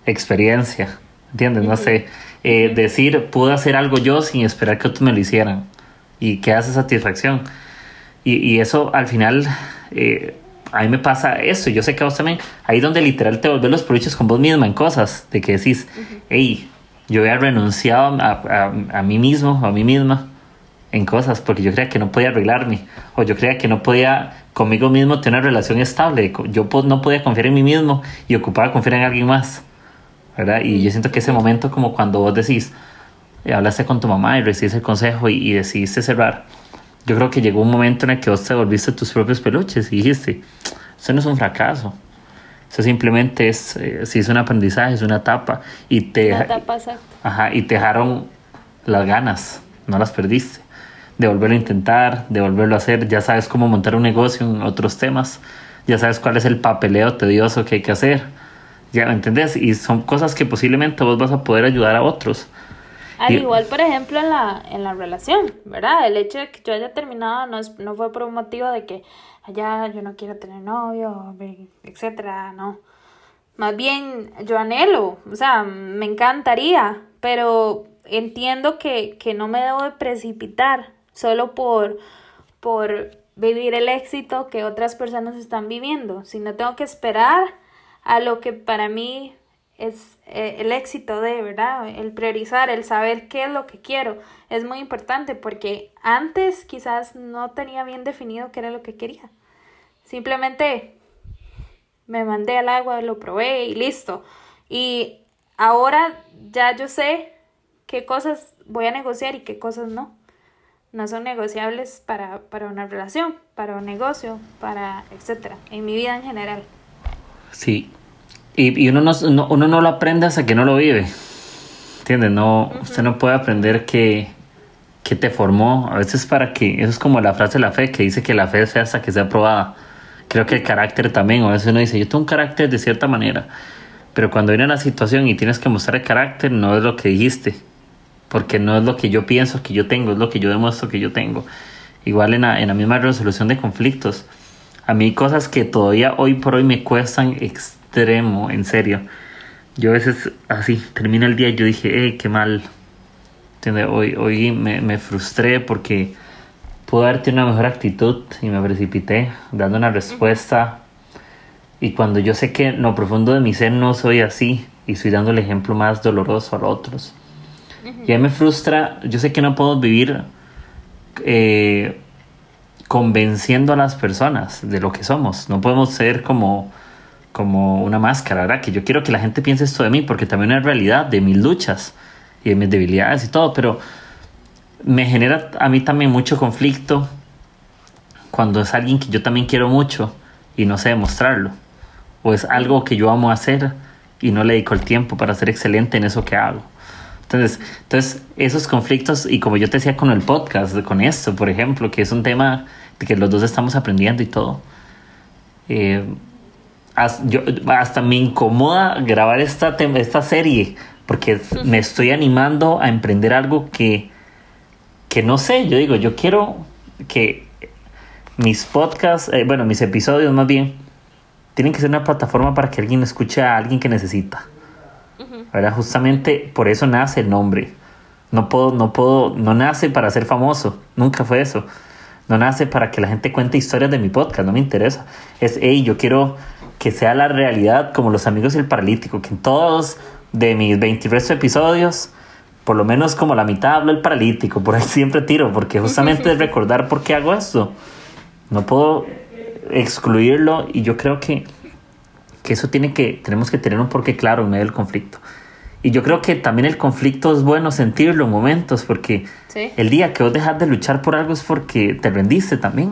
experiencia, ¿entiendes? No sé, eh, decir, pude hacer algo yo sin esperar que otros me lo hicieran y que hace satisfacción. Y, y eso al final eh, a mí me pasa eso, yo sé que a vos también, ahí donde literal te volvés los proyectos con vos misma en cosas, de que decís, hey, yo había renunciado a, a, mí mismo, a mí misma, en cosas, porque yo creía que no podía arreglarme, o yo creía que no podía conmigo mismo tener una relación estable, yo no podía confiar en mí mismo y ocupaba confiar en alguien más, ¿verdad? Y yo siento que ese momento como cuando vos decís, eh, hablaste con tu mamá y recibiste el consejo y, y decidiste cerrar, yo creo que llegó un momento en el que vos te volviste tus propios peluches y dijiste, eso no es un fracaso. Eso simplemente es, eh, si es un aprendizaje, es una etapa. Y te, ajá, y te dejaron las ganas, no las perdiste. De volverlo a intentar, de volverlo a hacer. Ya sabes cómo montar un negocio en otros temas. Ya sabes cuál es el papeleo tedioso que hay que hacer. Ya, ¿me entendés? Y son cosas que posiblemente vos vas a poder ayudar a otros. Al igual, por ejemplo, en la, en la relación, ¿verdad? El hecho de que yo haya terminado no, no fue por un motivo de que allá yo no quiero tener novio, etcétera, no. Más bien, yo anhelo, o sea, me encantaría, pero entiendo que, que no me debo de precipitar solo por, por vivir el éxito que otras personas están viviendo, sino tengo que esperar a lo que para mí es eh, el éxito de, ¿verdad? El priorizar, el saber qué es lo que quiero. Es muy importante porque antes quizás no tenía bien definido qué era lo que quería. Simplemente me mandé al agua, lo probé y listo. Y ahora ya yo sé qué cosas voy a negociar y qué cosas no. No son negociables para, para una relación, para un negocio, para etcétera, en mi vida en general. Sí, y, uno, no, uno no lo aprende hasta que no lo vive. ¿Entiendes? No, Usted no puede aprender que, que te formó. A veces para que, eso es como la frase de la fe, que dice que la fe es fe hasta que sea probada. Creo que el carácter también, a veces uno dice, yo tengo un carácter de cierta manera, pero cuando viene la situación y tienes que mostrar el carácter, no es lo que dijiste, porque no es lo que yo pienso que yo tengo, es lo que yo demuestro que yo tengo. Igual en la, en la misma resolución de conflictos. A mí cosas que todavía hoy por hoy me cuestan extremo, en serio. Yo a veces así, termina el día y yo dije, hey, qué mal. Hoy, hoy me, me frustré porque pude haber tenido una mejor actitud y me precipité dando una respuesta. Y cuando yo sé que en lo profundo de mi ser no soy así y estoy dando el ejemplo más doloroso a los otros. Y a mí me frustra, yo sé que no puedo vivir eh, convenciendo a las personas de lo que somos. No podemos ser como como una máscara, ¿verdad? Que yo quiero que la gente piense esto de mí, porque también es realidad de mis luchas y de mis debilidades y todo, pero me genera a mí también mucho conflicto cuando es alguien que yo también quiero mucho y no sé demostrarlo, o es algo que yo amo hacer y no le dedico el tiempo para ser excelente en eso que hago. Entonces, entonces esos conflictos, y como yo te decía con el podcast, con esto, por ejemplo, que es un tema de que los dos estamos aprendiendo y todo, eh, hasta me incomoda grabar esta, esta serie porque me estoy animando a emprender algo que, que no sé, yo digo, yo quiero que mis podcasts, eh, bueno, mis episodios más bien, tienen que ser una plataforma para que alguien escuche a alguien que necesita. Justamente por eso nace el nombre. No puedo, no puedo, no nace para ser famoso, nunca fue eso. No nace para que la gente cuente historias de mi podcast, no me interesa. Es, hey, yo quiero que sea la realidad como los amigos del paralítico, que en todos de mis 23 episodios, por lo menos como la mitad hablo el paralítico, por ahí siempre tiro, porque justamente recordar por qué hago esto. No puedo excluirlo y yo creo que, que eso tiene que, tenemos que tener un porqué claro en medio del conflicto. Y yo creo que también el conflicto es bueno sentirlo en momentos, porque el día que vos dejas de luchar por algo es porque te rendiste también.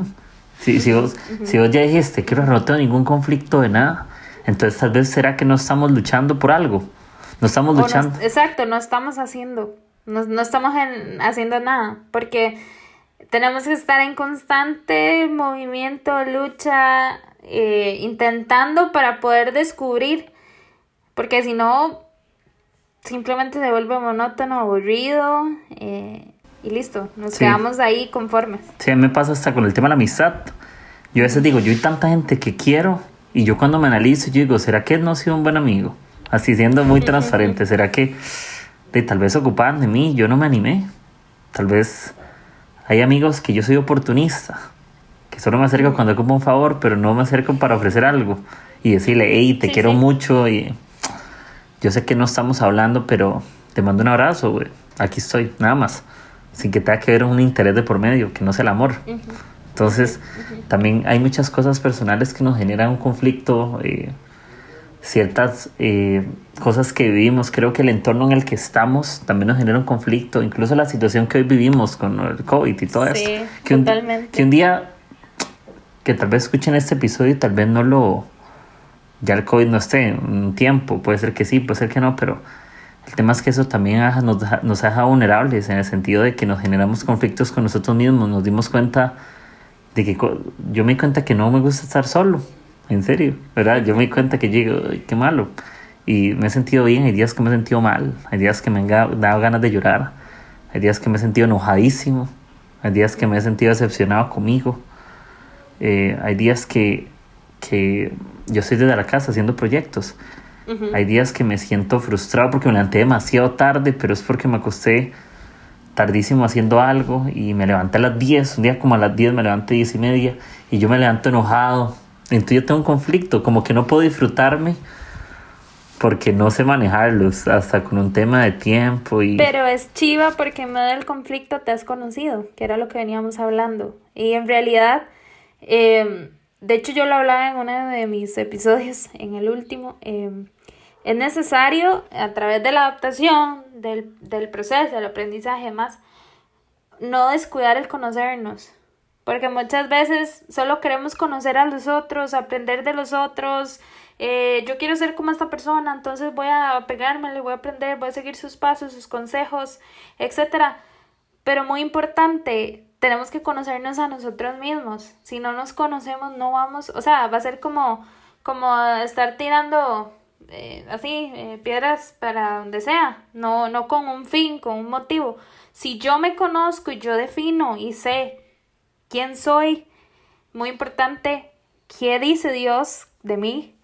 Si, si, vos, si vos ya dijiste que no tengo ningún conflicto de nada, entonces tal vez será que no estamos luchando por algo. No estamos luchando. exacto, no estamos haciendo, no, no estamos haciendo nada, porque tenemos que estar en constante movimiento, lucha, eh, intentando para poder descubrir, porque si no, simplemente se vuelve monótono, aburrido. Eh, y listo, nos quedamos ahí conformes. Sí, a mí me pasa hasta con el tema de la amistad. Yo a veces digo, yo hay tanta gente que quiero y yo cuando me analizo, yo digo, ¿será que no he sido un buen amigo? Así siendo muy transparente, ¿será que de, tal vez ocupaban de mí? Yo no me animé. Tal vez hay amigos que yo soy oportunista, que solo me acerco cuando ocupo un favor, pero no me acerco para ofrecer algo y decirle, hey, te quiero mucho y yo sé que no estamos hablando, pero te mando un abrazo, güey. Aquí estoy, nada más sin que tenga que ver un interés de por medio, que no es el amor. Entonces, también hay muchas cosas personales que nos generan un conflicto, eh, ciertas eh, cosas que vivimos. Creo que el entorno en el que estamos también nos genera un conflicto, incluso la situación que hoy vivimos con el COVID y todo eso. Que totalmente. que un día, que tal vez escuchen este episodio y tal vez no lo. Ya el COVID no esté un tiempo, puede ser que sí, puede ser que no, pero el tema es que eso también nos, nos deja vulnerables en el sentido de que nos generamos conflictos con nosotros mismos. Nos dimos cuenta de que yo me di cuenta que no me gusta estar solo, en serio, ¿verdad? Yo me di cuenta que llego, qué malo. Y me he sentido bien, hay días que me he sentido mal, hay días que me han dado ganas de llorar, hay días que me he sentido enojadísimo, hay días que me he sentido decepcionado conmigo, eh, hay días que, que yo estoy desde la casa haciendo proyectos. Hay días que me siento frustrado porque me levanté demasiado tarde, pero es porque me acosté tardísimo haciendo algo y me levanté a las 10, un día como a las 10 me levanté 10 y media y yo me levanto enojado. Entonces yo tengo un conflicto, como que no puedo disfrutarme porque no sé manejarlos, hasta con un tema de tiempo y... Pero es chiva porque en medio del conflicto te has conocido, que era lo que veníamos hablando. Y en realidad, em, de hecho yo lo hablaba en uno de mis episodios, en el último, eh, es necesario, a través de la adaptación, del, del proceso, del aprendizaje más, no descuidar el conocernos. Porque muchas veces solo queremos conocer a los otros, aprender de los otros. Eh, yo quiero ser como esta persona, entonces voy a pegarme, le voy a aprender, voy a seguir sus pasos, sus consejos, etc. Pero muy importante, tenemos que conocernos a nosotros mismos. Si no nos conocemos, no vamos, o sea, va a ser como, como estar tirando eh, así, eh, piedras para donde sea, no, no con un fin, con un motivo. Si yo me conozco y yo defino y sé quién soy, muy importante, qué dice Dios de mí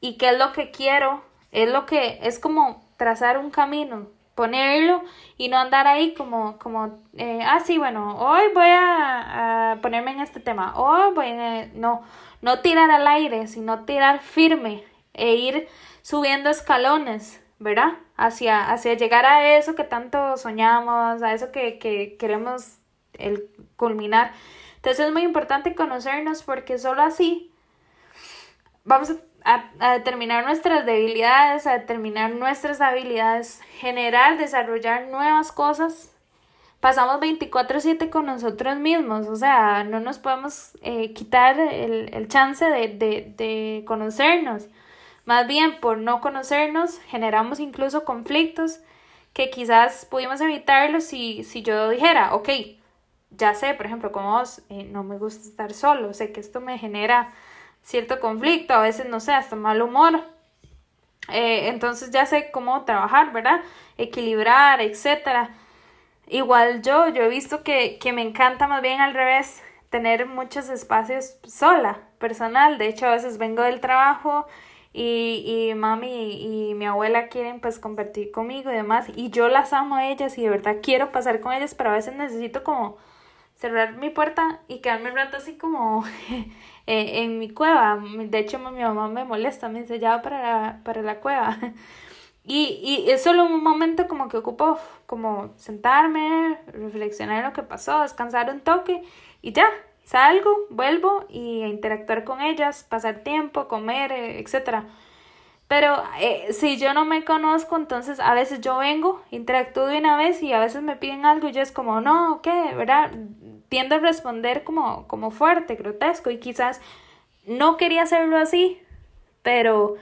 y qué es lo que quiero, es lo que es como trazar un camino, ponerlo y no andar ahí como, como, eh, ah, sí, bueno, hoy voy a, a, ponerme en este tema, hoy voy a, no, no tirar al aire, sino tirar firme e ir subiendo escalones, ¿verdad? Hacia, hacia llegar a eso que tanto soñamos, a eso que, que queremos el culminar. Entonces es muy importante conocernos porque solo así vamos a, a, determinar nuestras debilidades, a determinar nuestras habilidades, generar, desarrollar nuevas cosas. Pasamos 24/7 con nosotros mismos, o sea, no nos podemos eh, quitar el, el chance de, de, de conocernos. Más bien, por no conocernos, generamos incluso conflictos que quizás pudimos evitarlos si, si yo dijera, ok, ya sé, por ejemplo, como vos, eh, no me gusta estar solo, sé que esto me genera cierto conflicto, a veces, no sé, hasta mal humor. Eh, entonces ya sé cómo trabajar, ¿verdad? Equilibrar, etcétera. Igual yo, yo he visto que, que me encanta más bien al revés, tener muchos espacios sola, personal. De hecho, a veces vengo del trabajo y, y mami y, mi abuela quieren pues compartir conmigo y demás y yo las amo a ellas y de verdad quiero pasar con ellas pero a veces necesito como cerrar mi puerta y quedarme un rato así como eh, en mi cueva de hecho mi mamá me molesta me dice ya para la, para la cueva y, y es solo un momento como que ocupo como sentarme reflexionar en lo que pasó descansar un toque y ya salgo, vuelvo y interactuar con ellas, pasar tiempo, comer, eh, etc. Pero eh, si yo no me conozco, entonces a veces yo vengo, interactúo de una vez y a veces me piden algo y yo es como, no, ¿qué? ¿Verdad? Tiendo a responder como, como fuerte, grotesco y quizás no quería hacerlo así, pero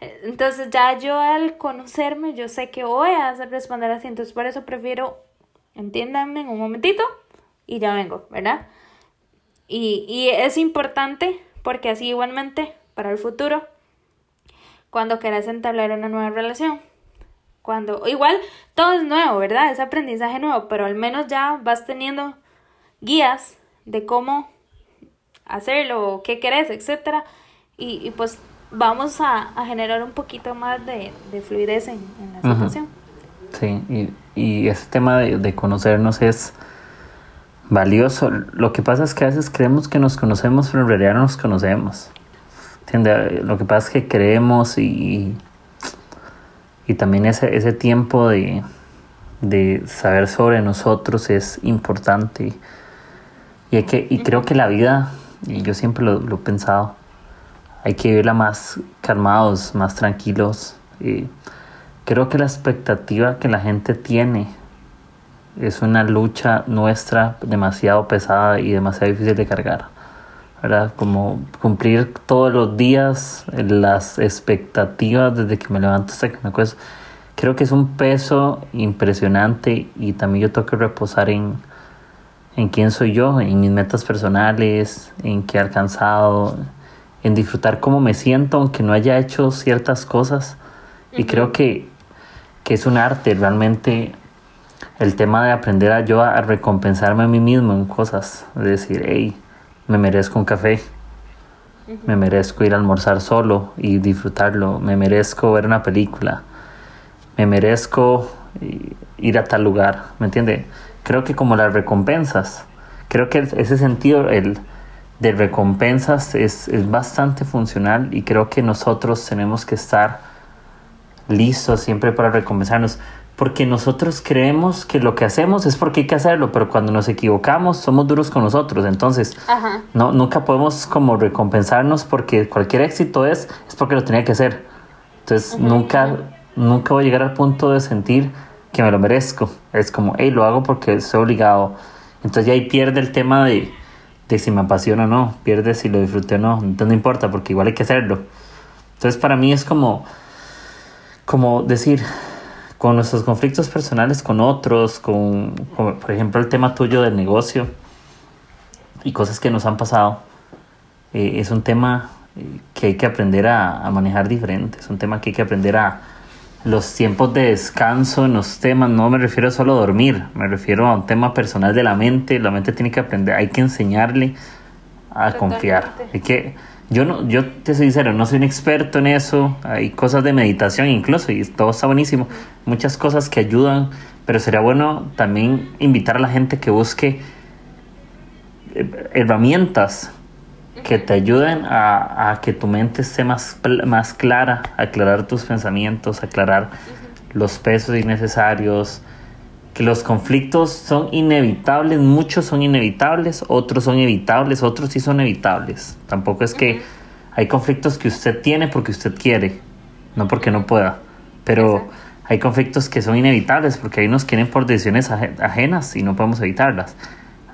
eh, entonces ya yo al conocerme, yo sé que voy a hacer responder así, entonces por eso prefiero, entiéndanme en un momentito y ya vengo, ¿verdad? Y, y es importante porque así igualmente para el futuro, cuando quieras entablar una nueva relación, cuando igual todo es nuevo, ¿verdad? Es aprendizaje nuevo, pero al menos ya vas teniendo guías de cómo hacerlo, qué querés, etcétera, y, y pues vamos a, a, generar un poquito más de, de fluidez en, en la situación. Sí, y, y ese tema de, de conocernos es valioso. Lo que pasa es que a veces creemos que nos conocemos, pero en realidad no nos conocemos. Lo que pasa es que creemos y, y también ese, ese tiempo de, de saber sobre nosotros es importante. Y, hay que, y creo que la vida, y yo siempre lo, lo he pensado, hay que vivirla más calmados, más tranquilos. Y creo que la expectativa que la gente tiene es una lucha nuestra demasiado pesada y demasiado difícil de cargar. ¿verdad? Como cumplir todos los días las expectativas desde que me levanto hasta que me acuesto. Creo que es un peso impresionante y también yo tengo que reposar en, en quién soy yo, en mis metas personales, en qué he alcanzado, en disfrutar cómo me siento aunque no haya hecho ciertas cosas Y creo que, que es un arte realmente el tema de aprender a yo a recompensarme a mí mismo en cosas. Es decir, hey, me merezco un café. Me merezco ir a almorzar solo y disfrutarlo. Me merezco ver una película. Me merezco ir a tal lugar. ¿Me entiende? Creo que como las recompensas, creo que ese sentido el, de recompensas es, es bastante funcional y creo que nosotros tenemos que estar listos siempre para recompensarnos porque nosotros creemos que lo que hacemos es porque hay que hacerlo, pero cuando nos equivocamos somos duros con nosotros, entonces no nunca podemos como recompensarnos porque cualquier éxito es es porque lo tenía que hacer. Entonces nunca nunca voy a llegar al punto de sentir que me lo merezco. Es como, hey, lo hago porque estoy obligado. Entonces ya ahí pierde el tema de, de si me apasiona o no, pierde si lo disfruté o no, entonces no importa porque igual hay que hacerlo. Entonces para mí es como como decir, con nuestros conflictos personales con otros, con, por ejemplo el tema tuyo del negocio y cosas que nos han pasado, eh, es un tema eh, que hay que aprender a, manejar diferente, es un tema que hay que aprender a los tiempos de descanso en los temas, no me refiero solo a dormir, me refiero a un tema personal de la mente, la mente tiene que aprender, hay que enseñarle a confiar, hay que yo no, yo te soy sincero, no soy un experto en eso. Hay cosas de meditación incluso y todo está buenísimo. Muchas cosas que ayudan, pero sería bueno también invitar a la gente que busque eh, herramientas que te ayuden a, a que tu mente esté más, más clara, aclarar tus pensamientos, aclarar los pesos innecesarios, que los conflictos son inevitables, muchos son inevitables, otros son evitables, otros sí son evitables. Tampoco es que hay conflictos que usted tiene porque usted quiere, no porque no pueda, pero hay conflictos que son inevitables porque ahí nos quieren por decisiones ajenas y no podemos evitarlas.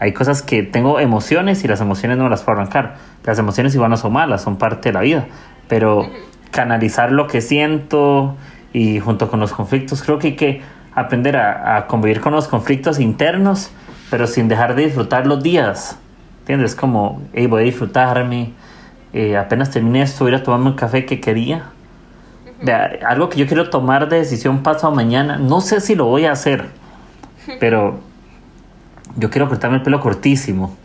Hay cosas que tengo emociones y las emociones no las puedo arrancar. Las emociones igual no son malas, son parte de la vida, pero canalizar lo que siento y junto con los conflictos creo que hay que aprender a, convivir con los conflictos internos, pero sin dejar de disfrutar los días. ¿Entiendes? Como, hey, voy a disfrutarme. Eh, apenas terminé esto, voy a tomarme un café que quería. algo que yo quiero tomar de decisión pasado mañana. No sé si lo voy a hacer, pero yo quiero cortarme el pelo cortísimo.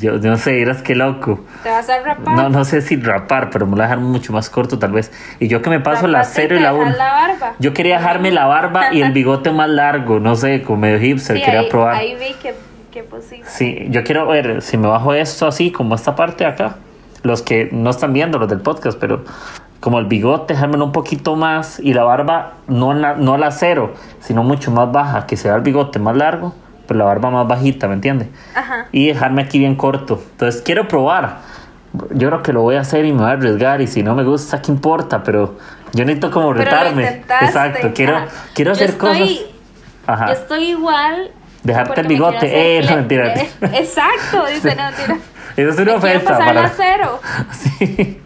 Yo, no sé, eras qué loco. ¿Te vas a rapar? No, no sé si rapar, pero me lo voy a dejar mucho más corto tal vez. Y yo que me paso la cero y la 1. Yo quería dejarme la barba y el bigote más largo, no sé, como medio hipster, quería probar. Ahí vi que, que posible. Sí, yo quiero ver si me bajo esto así, como esta parte de acá. Los que no están viendo, los del podcast, pero como el bigote, dejármelo un poquito más y la barba no, no a la cero, sino mucho más baja, que sea el bigote más largo pero la barba más bajita, ¿me entiendes? Ajá. Y dejarme aquí bien corto. Entonces quiero probar. Yo creo que lo voy a hacer y me voy a arriesgar y si no me gusta, ¿qué importa? Pero yo necesito como retarme. Exacto, quiero, quiero hacer cosas. Ajá. Yo estoy igual. Dejarte el bigote, eh, no mentira. exacto, dice, no mentira. Eso es una ofensa. para cero. sí.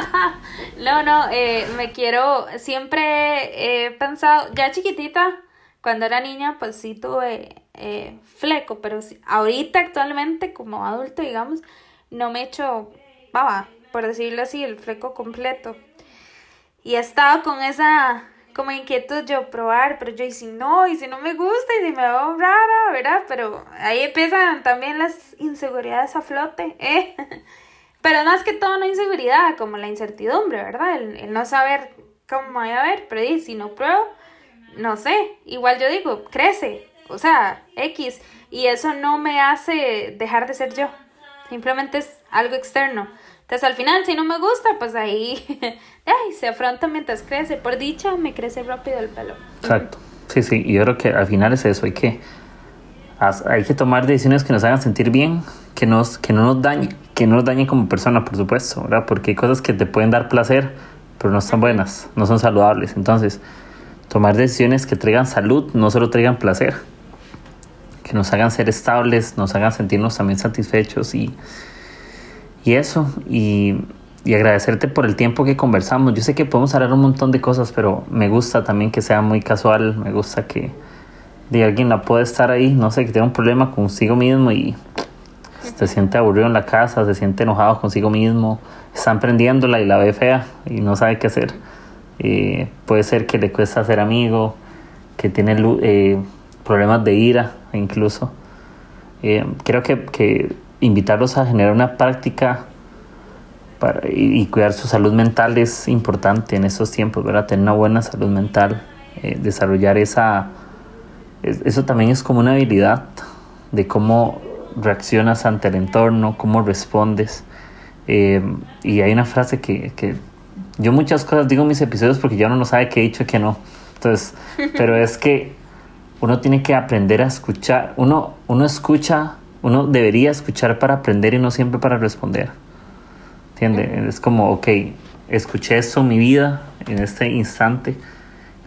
no, no, eh, me quiero, siempre he pensado, ya chiquitita, cuando era niña, pues sí tuve eh, fleco, pero ahorita actualmente como adulto, digamos, no me echo baba, por decirlo así, el fleco completo. Y he estado con esa como inquietud yo probar, pero yo y si no, y si no me gusta, y si me veo rara, ¿verdad? Pero ahí empiezan también las inseguridades a flote, ¿eh? Pero más que todo una inseguridad, como la incertidumbre, ¿verdad? El, no saber cómo voy a ver, pero y si no pruebo, no sé, igual yo digo, crece, o sea, X. Y eso no me hace dejar de ser yo. Simplemente es algo externo. Entonces al final, si no me gusta, pues ahí ay, se afronta mientras crece. Por dicha, me crece rápido el pelo. Exacto. Sí, sí. Y yo creo que al final es eso. Hay que, hay que tomar decisiones que nos hagan sentir bien, que, nos, que no nos dañen, que no nos dañen como persona, por supuesto, ¿verdad? Porque hay cosas que te pueden dar placer, pero no están buenas, no son saludables. Entonces, tomar decisiones que traigan salud, no solo traigan placer que nos hagan ser estables, nos hagan sentirnos también satisfechos y, y eso, y, y, agradecerte por el tiempo que conversamos. Yo sé que podemos hablar un montón de cosas, pero me gusta también que sea muy casual, me gusta que de alguien la pueda estar ahí, no sé, que tenga un problema consigo mismo y se siente aburrido en la casa, se siente enojado consigo mismo, está emprendiéndola y la ve fea y no sabe qué hacer. eh, puede ser que le cuesta ser amigo, que tiene eh, problemas de ira incluso. Eh, creo que, que, invitarlos a generar una práctica para, y, cuidar su salud mental es importante en estos tiempos, ¿verdad? Tener una buena salud mental, desarrollar esa... Eso también es como una habilidad de cómo reaccionas ante el entorno, cómo respondes. y hay una frase que, que yo muchas cosas digo en mis episodios porque ya uno no sabe qué he dicho y qué no. Entonces, pero es que uno tiene que aprender a escuchar. Uno, uno escucha, uno debería escuchar para aprender y no siempre para responder. ¿Entiendes? Es como, ok, escuché esto en mi vida, en este instante.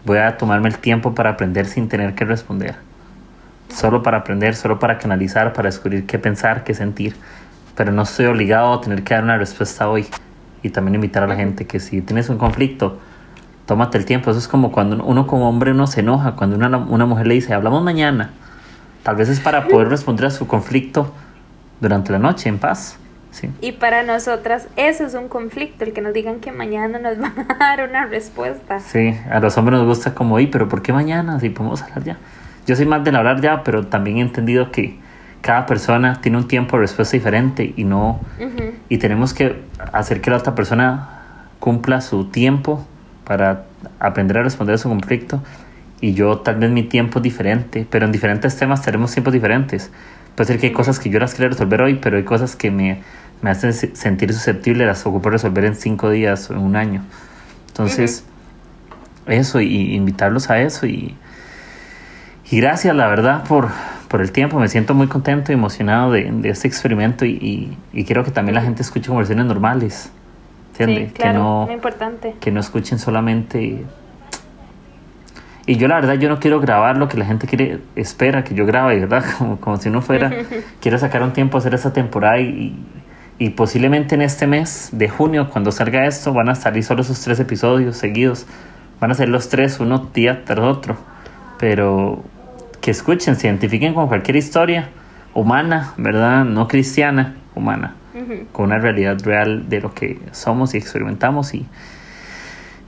Voy a tomarme el tiempo para aprender sin tener que responder. Solo para aprender, solo para canalizar, para descubrir qué pensar, qué sentir. Pero no estoy obligado a tener que dar una respuesta hoy y también invitar a la gente que si tienes un conflicto, tómate el tiempo. Eso es como cuando uno como hombre uno se enoja, cuando una, una mujer le dice, hablamos mañana. Tal vez es para poder responder a su conflicto durante la noche en paz. Sí. Y para nosotras eso es un conflicto, el que nos digan que mañana nos van a dar una respuesta. Sí, a los hombres nos gusta como, y pero ¿por qué mañana? Si podemos hablar ya. Yo soy más del hablar ya, pero también he entendido que cada persona tiene un tiempo de respuesta diferente y no y tenemos que hacer que la otra persona cumpla su tiempo para aprender a responder a su conflicto y yo tal vez mi tiempo es diferente, pero en diferentes temas tenemos tiempos diferentes. Puede ser que hay cosas que yo las quiero resolver hoy, pero hay cosas que me, me hacen sentir susceptible, las ocupo resolver en cinco días o en un año. Entonces, eso, y invitarlos a eso y, y gracias, la verdad, por, por el tiempo. Me siento muy contento y emocionado de, de este experimento y, y, quiero que también la gente escuche conversaciones normales. ¿Entiendes? que no, importante. Que no escuchen solamente... Y yo la verdad, yo no quiero grabar lo que la gente quiere, espera que yo grabe, ¿verdad? Como, como si uno fuera... quiero sacar un tiempo a hacer esa temporada y, y posiblemente en este mes de junio, cuando salga esto, van a salir solo esos tres episodios seguidos. Van a ser los tres, uno día tras otro. Pero que escuchen, se identifiquen con cualquier historia humana, ¿verdad? No cristiana, humana, con una realidad real de lo que somos y experimentamos y,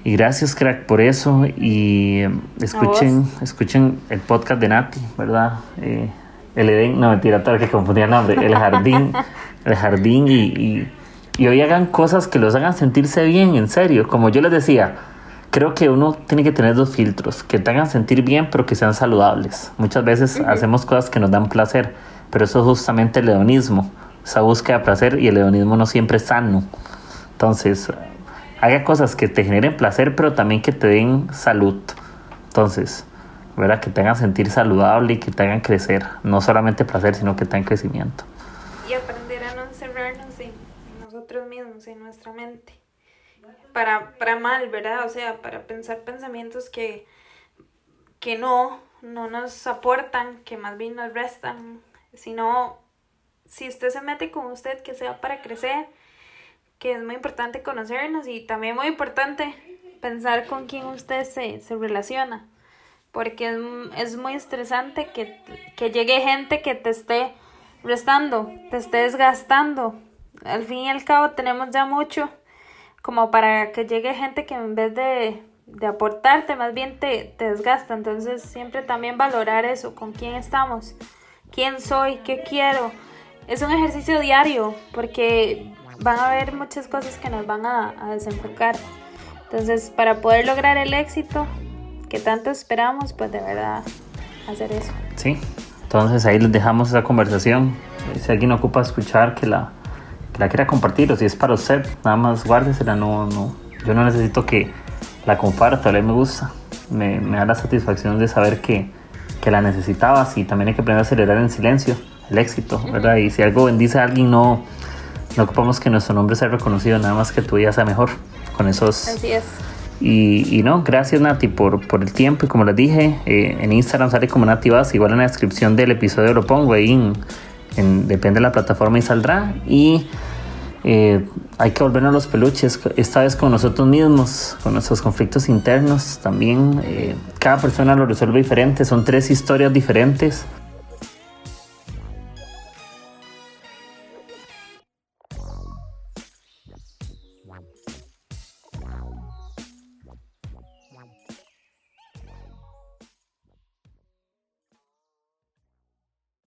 y gracias, crack, por eso. Y em, escuchen, escuchen el podcast de Nati, ¿verdad? Eh, el Edén, no mentira, tal que confundía el nombre. El jardín, el jardín y, y, y, hoy hagan cosas que los hagan sentirse bien, en serio. Como yo les decía, creo que uno tiene que tener dos filtros, que te hagan sentir bien, pero que sean saludables. Muchas veces hacemos cosas que nos dan placer, pero eso es justamente el hedonismo, esa búsqueda de placer y el hedonismo no siempre es sano. Entonces, haga cosas que te generen placer, pero también que te den salud. Entonces, ¿verdad? que te hagan sentir saludable y que te hagan crecer, no solamente placer, sino que te hagan crecimiento. Y aprender a no encerrarnos en nosotros mismos, en nuestra mente para, para mal, ¿verdad? O sea, para pensar pensamientos que, que no, no nos aportan, que más bien nos restan, sino si usted se mete con usted, que sea para crecer, que es muy importante conocernos y también muy importante pensar con quién usted se, se relaciona, porque es, es muy estresante que, que llegue gente que te esté restando, te esté desgastando. Al fin y al cabo tenemos ya mucho como para que llegue gente que en vez de, de aportarte, más bien te, te, desgasta. Entonces siempre también valorar eso, con quién estamos, quién soy, qué quiero. Es un ejercicio diario porque van a haber muchas cosas que nos van a, a desenfocar. Entonces para poder lograr el éxito que tanto esperamos, pues de verdad hacer eso. Sí, entonces ahí les dejamos esa conversación. Si alguien ocupa escuchar que la que la quiera compartir o si es para usted, nada más guárdesela, no, no, yo no necesito que la comparta, mí me gusta, me, me, da la satisfacción de saber que, que, la necesitabas y también hay que aprender a acelerar en silencio el éxito, ¿verdad? Y si algo bendice a alguien, no, no ocupamos que nuestro nombre sea reconocido, nada más que tu vida sea mejor con esos... Así es. Y, y, no, gracias Nati por, por, el tiempo y como les dije, eh, en Instagram sale como Nati Vaz, igual en la descripción del episodio lo pongo ahí en depende de la plataforma y saldrá. Y eh, hay que volver a los peluches, esta vez con nosotros mismos, con nuestros conflictos internos también. Eh, cada persona lo resuelve diferente, son tres historias diferentes,